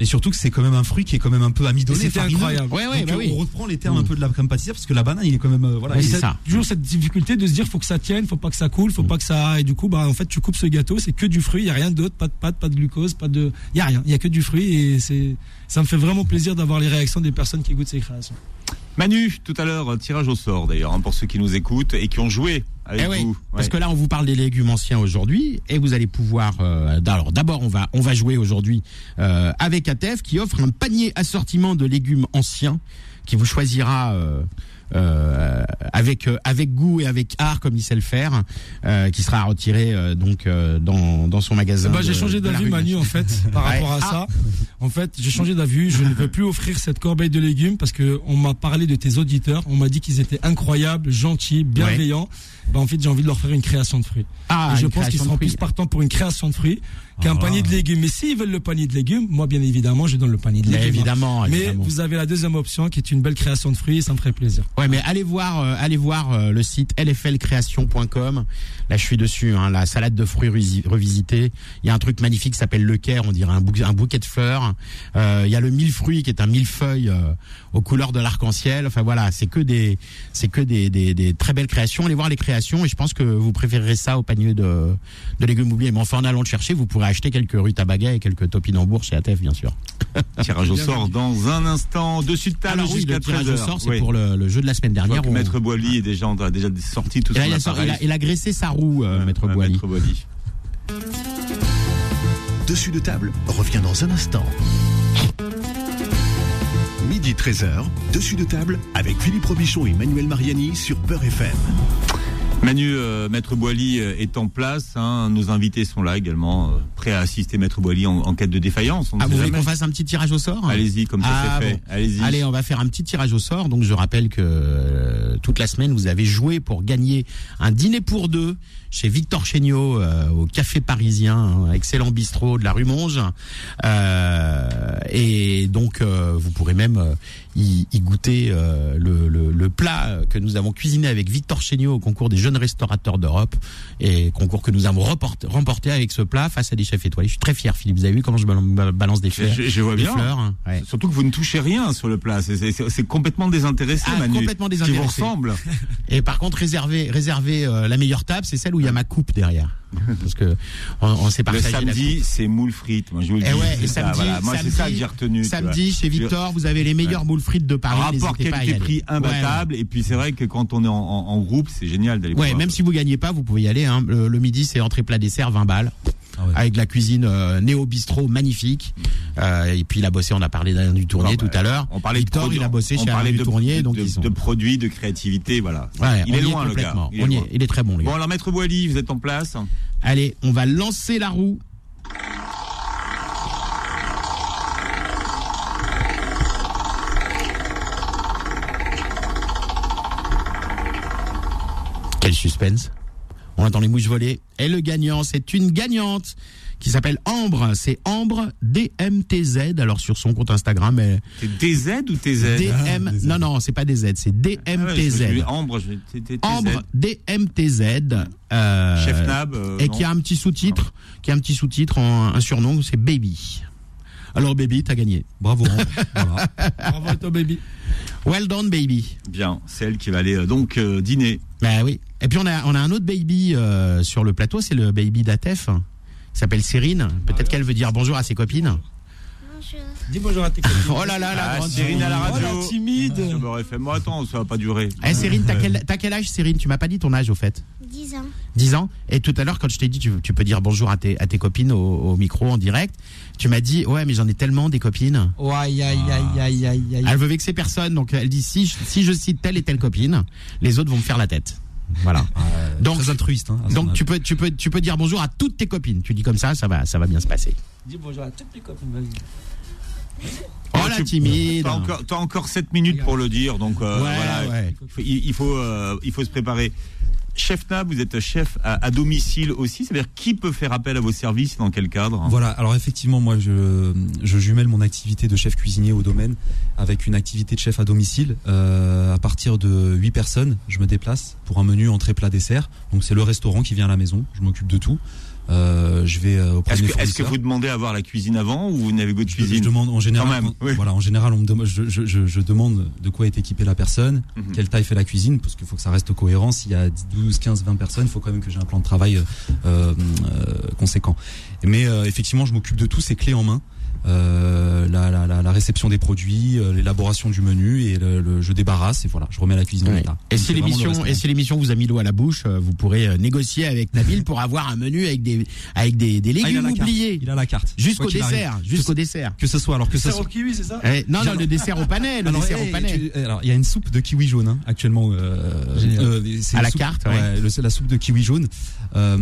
Et surtout que c'est quand même un fruit qui est quand même un peu amidonné. c'était farineux. incroyable. Ouais, ouais, Donc, bah oui. On reprend les termes Mm. un peu de la crème pâtissière parce que la banane, il est quand même euh, voilà. C'est ça. Toujours cette difficulté de se dire faut que ça tienne, faut pas que ça coule, faut pas que ça et du coup bah en fait tu coupes ce gâteau, c'est que du fruit, il y a rien d'autre, pas de pâte, pas de glucose, pas de il y a rien, il y a que du fruit et c'est ça me fait vraiment plaisir d'avoir les réactions des personnes qui goûtent ces créations. Manu, tout à l'heure, tirage au sort d'ailleurs, hein, pour ceux qui nous écoutent et qui ont joué avec Eh oui, vous. parce que là, on vous parle des légumes anciens aujourd'hui, et vous allez pouvoir. euh, alors, d'abord, on va on va jouer aujourd'hui euh, avec Atef, qui offre un panier assortiment de légumes anciens, qui vous choisira. euh, euh, avec euh, avec goût et avec art comme il sait le faire, euh, qui sera retiré euh, donc euh, dans dans son magasin. Bah, j'ai changé d'avis Manu en fait par Ouais. rapport à Ah. ça. En fait, j'ai changé d'avis. Je ne veux plus offrir cette corbeille de légumes parce que on m'a parlé de tes auditeurs. On m'a dit qu'ils étaient incroyables, gentils, bienveillants. Bah, en fait, j'ai envie de leur faire une création de fruits. Ah, Et je pense qu'ils seront plus partants pour une création de fruits qu'un Ah. panier de légumes. Mais s'ils veulent le panier de légumes, moi, bien évidemment, je donne le panier de Mais légumes. évidemment, Mais évidemment. vous avez la deuxième option qui est une belle création de fruits. Ça me ferait plaisir. Ouais, mais allez voir, euh, allez voir euh, le site lflcreation.com. Là, je suis dessus. Hein, la salade de fruits revisi- revisitée. Il y a un truc magnifique qui s'appelle le Caire. On dirait un, bouquet, un bouquet de fleurs. Euh, il y a le millefruit qui est un millefeuille euh, aux couleurs de l'arc-en-ciel. Enfin voilà, c'est que des, c'est que des, des, des très belles créations. Allez voir les créations et je pense que vous préférerez ça au panier de, de légumes oubliés. Mais enfin, en allant le chercher, vous pourrez acheter quelques rutabagas et quelques topinambours chez Atef, bien sûr. *laughs* Tirage au sort dans un instant. Dessus de table Alors oui, jusqu'à le tirage 13 au sort, c'est Oui. pour le, le jeu de la semaine dernière. où Maître Boily est déjà, a déjà sorti tout son il, il a- il a graissé sa roue, euh, Maître Ouais, Boily. Maître Boily. Dessus de table revient dans un instant. Midi 13h, dessus de table avec Philippe Robichon et Manuel Mariani sur Peur FM. Manu, euh, Maître Boily euh, est en place. hein. Nos invités sont là également, euh, prêts à assister Maître Boily en, en quête de défaillance. On Ah, vous voulez qu'on fasse un petit tirage au sort? Allez-y, comme ça Ah, c'est fait. bon. Allez-y. Allez, on va faire un petit tirage au sort. Donc, je rappelle que euh, toute la semaine, vous avez joué pour gagner un dîner pour deux chez Victor Chéniaud euh, au Café Parisien, un excellent bistrot de la rue Monge. Euh, et donc, euh, vous pourrez même euh, y, y goûter euh, le, le- le plat que nous avons cuisiné avec Victor Chéniaud au concours des jeunes restaurateurs d'Europe et concours que nous avons remporté, remporté avec ce plat face à des chefs étoilés. Je suis très fier, Philippe. Vous avez vu comment je balance des fleurs, Je, je vois bien. fleurs ouais. Surtout que vous ne touchez rien sur le plat. C'est- complètement désintéressé, Ah, Manu. complètement Ce Qui vous désintéressé. ressemble. Et par contre, réserver, réserver euh, la meilleure table, c'est celle où il y a ma coupe derrière. *laughs* Parce que on, on s'est Le partagé samedi, c'est moule frites. Moi, je vous le dis. Eh ouais, et ça, samedi, voilà. Moi, c'est ça que j'ai retenu. Samedi, chez Victor, vous avez les meilleures moules frites de Paris. Rapport qualité-prix Ouais, imbattable. Et puis, c'est vrai que quand on est en, en- en groupe, c'est génial d'aller Ouais, boire. même si vous gagnez pas, vous pouvez y aller. Hein. Le, le midi, c'est entrée plat dessert, 20 balles. Ah ouais. Avec la cuisine euh, néo bistrot magnifique. Euh, et puis il a bossé, on a parlé d'Alain du Tournier tout à l'heure. On parlait Victor, de produits, il a bossé on chez Alain du de, Tournier, donc de- ils sont. de produits, de créativité, voilà. Ouais, il est loin, le gars. complètement. Il est On y est- loin. il est très bon, le gars. Bon, alors, Maître Boily, vous êtes en place. Allez, on va lancer la roue. Quel suspense. On entend les mouches voler. Et le gagnant, c'est une gagnante qui s'appelle Ambre. C'est Ambre DMTZ. Alors sur son compte Instagram, elle... C'est DZ ou TZ DM. Non, non, c'est pas DZ, c'est Ah DMTZ. suis Ambre. Ambre DMTZ. euh, Chef Nab. euh, et qui a un petit sous-titre, qui a un petit sous-titre, un surnom, c'est Baby. Alors Baby, t'as gagné. Bravo. hein. *laughs* voilà. Bravo à toi, baby. Well done, Baby. Bien, c'est elle qui va aller euh, donc euh, dîner. Bah oui. Et puis on a, on a un autre Baby euh, sur le plateau, c'est le Baby d'Atef. Il s'appelle Cyrine. Peut-être qu'elle veut dire bonjour à ses copines. Bonjour. Dis bonjour à tes copines. Oh là là, la Ah, grande à la Oh, radio. la timide. Sur Beurre FM. Bon, attends, ça va pas durer. Eh Cyrine, t'as quel, t'as quel âge Cyrine? Tu m'as pas dit ton âge au fait 10 ans. 10 ans? Et tout à l'heure, quand je t'ai dit, tu, tu peux dire bonjour à tes, à tes copines au, au micro en direct, tu m'as dit, ouais, mais j'en ai tellement des copines. Oh, aïe, aïe, aïe, aïe, aïe, aïe. Elle veut vexer personne, donc elle dit, si, je- si je cite telle et telle copine, les autres vont me faire la tête. Voilà. *laughs* Donc, Très altruiste. Hein, donc tu peux, tu peux, tu peux dire bonjour à toutes tes copines. Tu dis comme ça, ça va, ça va bien se passer. Dis bonjour à toutes tes copines, vas-y. Oh la tu- timide. T'as encore, t'as encore 7 minutes pour le dire, donc euh, Ouais, voilà. ouais. Il faut, il, il faut, euh, il faut se préparer. Chef Nab, vous êtes chef à, à domicile aussi, c'est-à-dire qui peut faire appel à vos services et dans quel cadre? Voilà, alors effectivement, moi je, je jumelle mon activité de chef cuisinier au domaine avec une activité de chef à domicile. Euh, à partir de 8 personnes, je me déplace pour un menu entrée plat dessert. Donc c'est le restaurant qui vient à la maison, je m'occupe de tout. Euh, je vais euh, auprès Est-ce que, est-ce que vous demandez à voir la cuisine avant ou vous n'avez que de je, je cuisine demande en général, Quand même, oui. voilà, en général, on me demande, je, je, je, je demande de quoi est équipée la personne, Mhm. quelle taille fait la cuisine, parce qu'il faut que ça reste cohérent. S'il y a 10, 12, 15, 20 personnes, il faut quand même que j'ai un plan de travail euh, euh, conséquent. Mais euh, effectivement, je m'occupe de tout, c'est clé en main. Euh, la, la, la, la réception des produits, euh, l'élaboration du menu et le, le- je débarrasse et voilà, je remets la cuisine en Ouais. état. Et si l'émission, et si l'émission vous a mis l'eau à la bouche, euh, vous pourrez négocier avec Nabil pour avoir un menu avec des, avec des, des Ah, il a légumes la carte. oubliés. Il a la carte. Jusqu'au dessert, jusqu'au dessert. Que ce soit alors que ce C'est au soit. kiwi, c'est ça Eh, non, non, le dessert au panais, le Alors, dessert au panais. tu- alors, il y a une soupe de kiwi jaune hein, actuellement. Euh, euh, À la soupe- carte, ouais. le- c'est la soupe de kiwi jaune. Euh,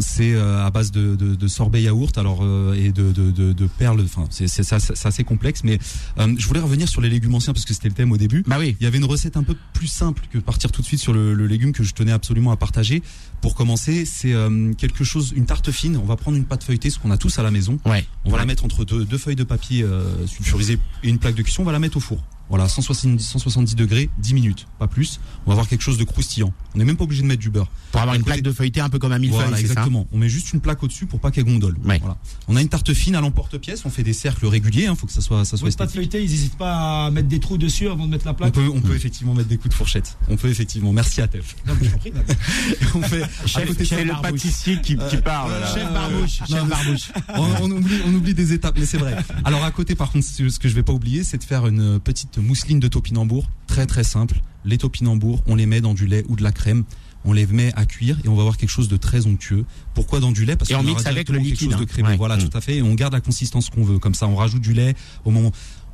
c'est euh, à base de, de, de sorbet yaourt, alors euh, et de, de, de, de perles. Enfin, c'est c'est ça- c'est assez complexe. Mais euh, je voulais revenir sur les légumes anciens parce que c'était le thème au début. Bah oui. Il y avait une recette un peu plus simple que partir tout de suite sur le, le légume que je tenais absolument à partager. Pour commencer, c'est euh, quelque chose, une tarte fine. On va prendre une pâte feuilletée, ce qu'on a tous à la maison. Ouais. On va Ouais. la mettre entre deux, deux feuilles de papier euh, sulfurisé et une plaque de cuisson. On va la mettre au four. Voilà, 170, 170 degrés, 10 minutes, pas plus. On va avoir quelque chose de croustillant. On n'est même pas obligé de mettre du beurre. Pour avoir une côté- plaque de feuilleté un peu comme un millefeuille, Voilà, c'est ça exactement. On met juste une plaque au-dessus pour pas qu'elle gondole. Ouais. Voilà. On a une tarte fine à l'emporte-pièce. On fait des cercles réguliers. Il faut que ça soit, ça soit esthétique. feuilletée, ils n'hésitent pas à mettre des trous dessus avant de mettre la On plaque. peut, on peut effectivement mettre des coups de fourchette. On peut effectivement. Merci à Tef. Non, mais prie, *laughs* on fait. à Chef- de C'est le pâtissier qui, qui parle. là. Chef Barbouche, chef Barbouche. on, on oublie, on oublie des étapes, mais c'est vrai. Alors à côté, par contre, ce ce que je vais pas oublier, c'est de faire une petite mousseline de topinambour, très très simple. Les topinambours, on les met dans du lait ou de la crème. On les met à cuire et on va avoir quelque chose de très onctueux. Pourquoi dans du lait? Parce qu'on mixe avec le quelque liquide, chose de hein. crémeux. Ouais. Voilà, Mm. tout à fait. Et on garde la consistance qu'on veut. Comme ça, on rajoute du lait au moment.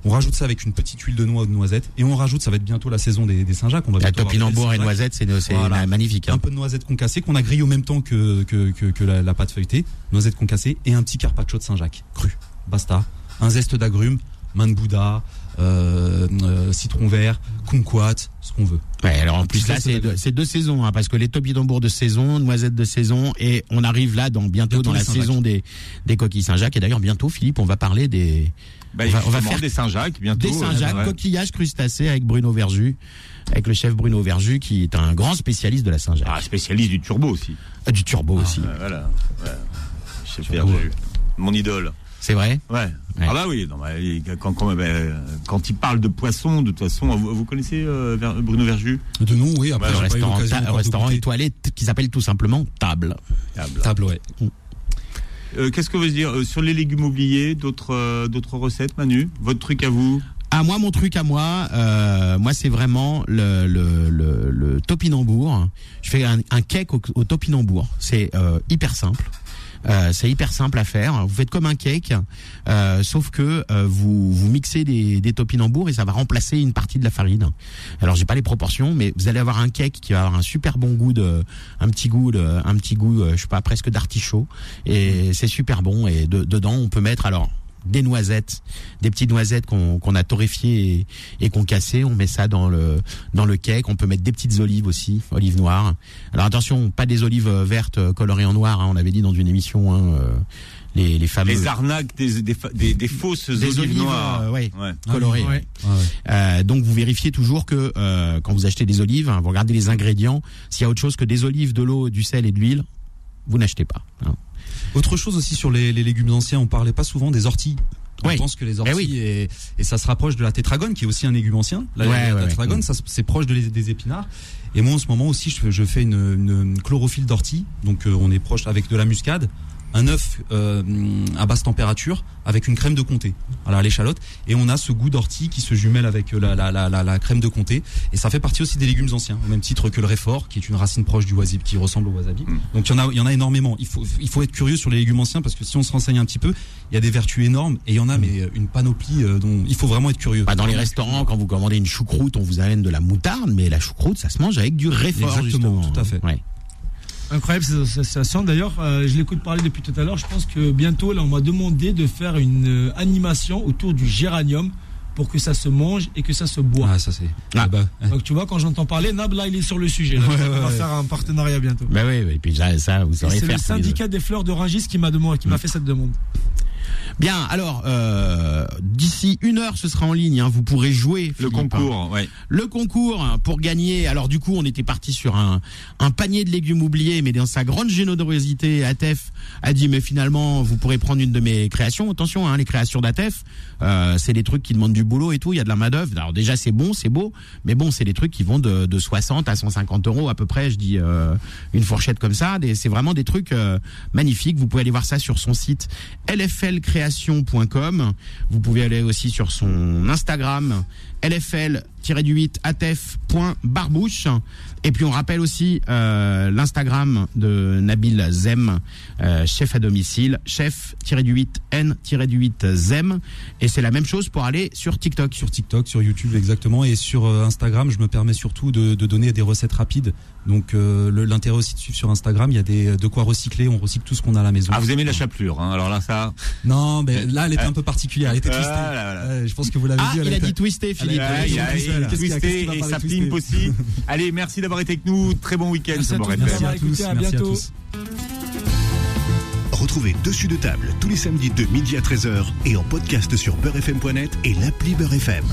On rajoute ça avec une petite huile de noix ou de noisette. Et on rajoute, ça va être bientôt la saison des, des Saint-Jacques. On va La topinambour et noisette, c'est Voilà. magnifique. Un hein. peu de noisettes concassées qu'on a grillé au même temps que, que, que, que la, la pâte feuilletée. Noisettes concassées et un petit carpaccio de Saint-Jacques. Cru. Basta. Un zeste d'agrumes, main de Bouddha, euh, euh, citron vert, kumquat, ce qu'on veut. Ouais, alors en plus là, c'est deux, saisons, hein, parce que les topinambours de saison, noisettes de saison, et on arrive là dans bientôt, Bientôt dans la saison des, des coquilles Saint-Jacques. Et d'ailleurs bientôt, Philippe, on va parler des, Bah, On va- on va justement, faire des Saint-Jacques bientôt. des Saint-Jacques, Ouais. coquillages crustacés avec Bruno Verju, avec le chef Bruno Verju, qui est un grand spécialiste de la Saint-Jacques. Ah, spécialiste du turbo aussi. Ah, Du turbo aussi. Ouais, voilà. Ouais. Chef Turbo. Verju. Mon idole. C'est vrai Ouais. Ouais. Ah bah oui, non, bah, quand, quand, euh, quand il parle de poisson, de toute façon, vous, vous connaissez euh, Bruno Verju De nom, oui. Après, Le restaurant, ta- restaurant étoilé qui s'appelle tout simplement Table. Table, ouais. Euh, Qu'est-ce que vous dire euh, sur les légumes oubliés D'autres euh, d'autres recettes, Manu? Votre truc à vous? Ah moi mon truc à moi, euh, moi c'est vraiment le, le, le, le topinambour. Je fais un, un cake au, au topinambour. C'est euh, hyper simple. Euh, c'est hyper simple à faire. Vous faites comme un cake, euh, sauf que euh, vous vous mixez des, des topinambours et ça va remplacer une partie de la farine. Alors j'ai pas les proportions, mais vous allez avoir un cake qui va avoir un super bon goût de, un petit goût de, un petit goût, euh, je sais pas, presque d'artichaut. Et c'est super bon. Et de- dedans on peut mettre alors des noisettes, des petites noisettes qu'on a torréfiées et, et qu'on cassées. On met ça dans le dans le cake. On peut mettre des petites olives aussi, olives noires. Alors attention, pas des olives euh, vertes euh, colorées en noir. hein, on avait dit dans une émission hein, euh, les les fameuses Les arnaques des, des, des, des fausses des olives, olives, noires. euh, ouais, Ouais. colorées. Ouais. Ouais. Euh, donc vous vérifiez toujours que euh, quand vous achetez des olives, hein, vous regardez les ingrédients. S'il y a autre chose que des olives, de l'eau, du sel et de l'huile, vous n'achetez pas. hein. Autre chose aussi sur les, les légumes anciens, on parlait pas souvent des orties. On Oui. pense que les Eh orties oui. et, et ça se rapproche de la tétragone qui est aussi un légume ancien. La, Ouais, la ouais, ouais. tétragone, ça c'est proche de les- des épinards. Et moi en ce moment aussi, je, fais- je fais une, une chlorophylle d'ortie. Donc euh, on est proche avec de la muscade, un œuf euh, à basse température avec une crème de comté. Voilà l'échalote. Et on a ce goût d'ortie qui se jumelle avec la, la, la, la, la crème de comté. Et ça fait partie aussi des légumes anciens, au même titre que le réfort, qui est une racine proche du wasabi, qui ressemble au wasabi. Mm. Donc il y en a, il y en a énormément. Il faut, il faut être curieux sur les légumes anciens parce que si on se renseigne un petit peu, il y a des vertus énormes et il y en a mais euh, une panoplie euh, dont il faut vraiment être curieux. Bah, dans les restaurants, quand vous commandez une choucroute, on vous amène de la moutarde, mais la choucroute, ça se mange avec du réfort. Exactement, justement. tout à fait. Ouais. Incroyable cette association. D'ailleurs, euh, je l'écoute parler depuis tout à l'heure. Je pense que bientôt, là, on m'a demandé de faire une euh, animation autour du géranium pour que ça se mange et que ça se boit. Ah ça c'est. Ah. Bah, Donc tu vois, quand j'entends parler, Nab, là, il est sur le sujet. Là. Ouais, ouais, on va ouais. faire un partenariat bientôt. Bah oui, et puis ça, ça vous saurez C'est le syndicat des fleurs de Rungis qui m'a demandé, qui m'a fait cette demande. Bien, alors euh, d'ici une heure, ce sera en ligne. hein, vous pourrez jouer Le concours, ouais. Le concours hein, pour gagner. Alors du coup, on était parti sur un, un panier de légumes oubliés, mais dans sa grande générosité, Atef a dit mais finalement, vous pourrez prendre une de mes créations. Attention, hein, les créations d'Atef, euh, c'est des trucs qui demandent du boulot et tout. Il y a de la main d'œuvre. Alors déjà, c'est bon, c'est beau, mais bon, c'est des trucs qui vont de, de 60 à 150 euros à peu près. Je dis euh, une fourchette comme ça. C'est vraiment des trucs euh, magnifiques. Vous pouvez aller voir ça sur son site Vous pouvez aller aussi sur son Instagram lfl-8 atef.barbouche. Et puis on rappelle aussi euh, l'Instagram de Nabil Zem, euh, chef à domicile, chef-8 n-8 Zem. Et c'est la même chose pour aller sur TikTok. sur TikTok, sur YouTube exactement, et sur euh, Instagram, je me permets surtout de, de donner des recettes rapides. Donc euh, l'intérêt aussi de suivre sur Instagram, il y a des de quoi recycler. On recycle tout ce qu'on a à la maison. Ah, vous aimez la chapelure, hein. Alors là, ça. Non, mais là, elle était un peu particulière. Elle était twistée. Je pense que vous l'avez Ah, vu. elle il a était- dit twister, Philippe. Twisté et twisté plimpe aussi. *laughs* Allez, merci d'avoir été avec nous. Très bon week-end Merci. Merci à tous. à Merci à bientôt. tous. Retrouvez Dessus de table tous les samedis de midi à 13h et en podcast sur beurrefm.net et l'appli Beurre FM.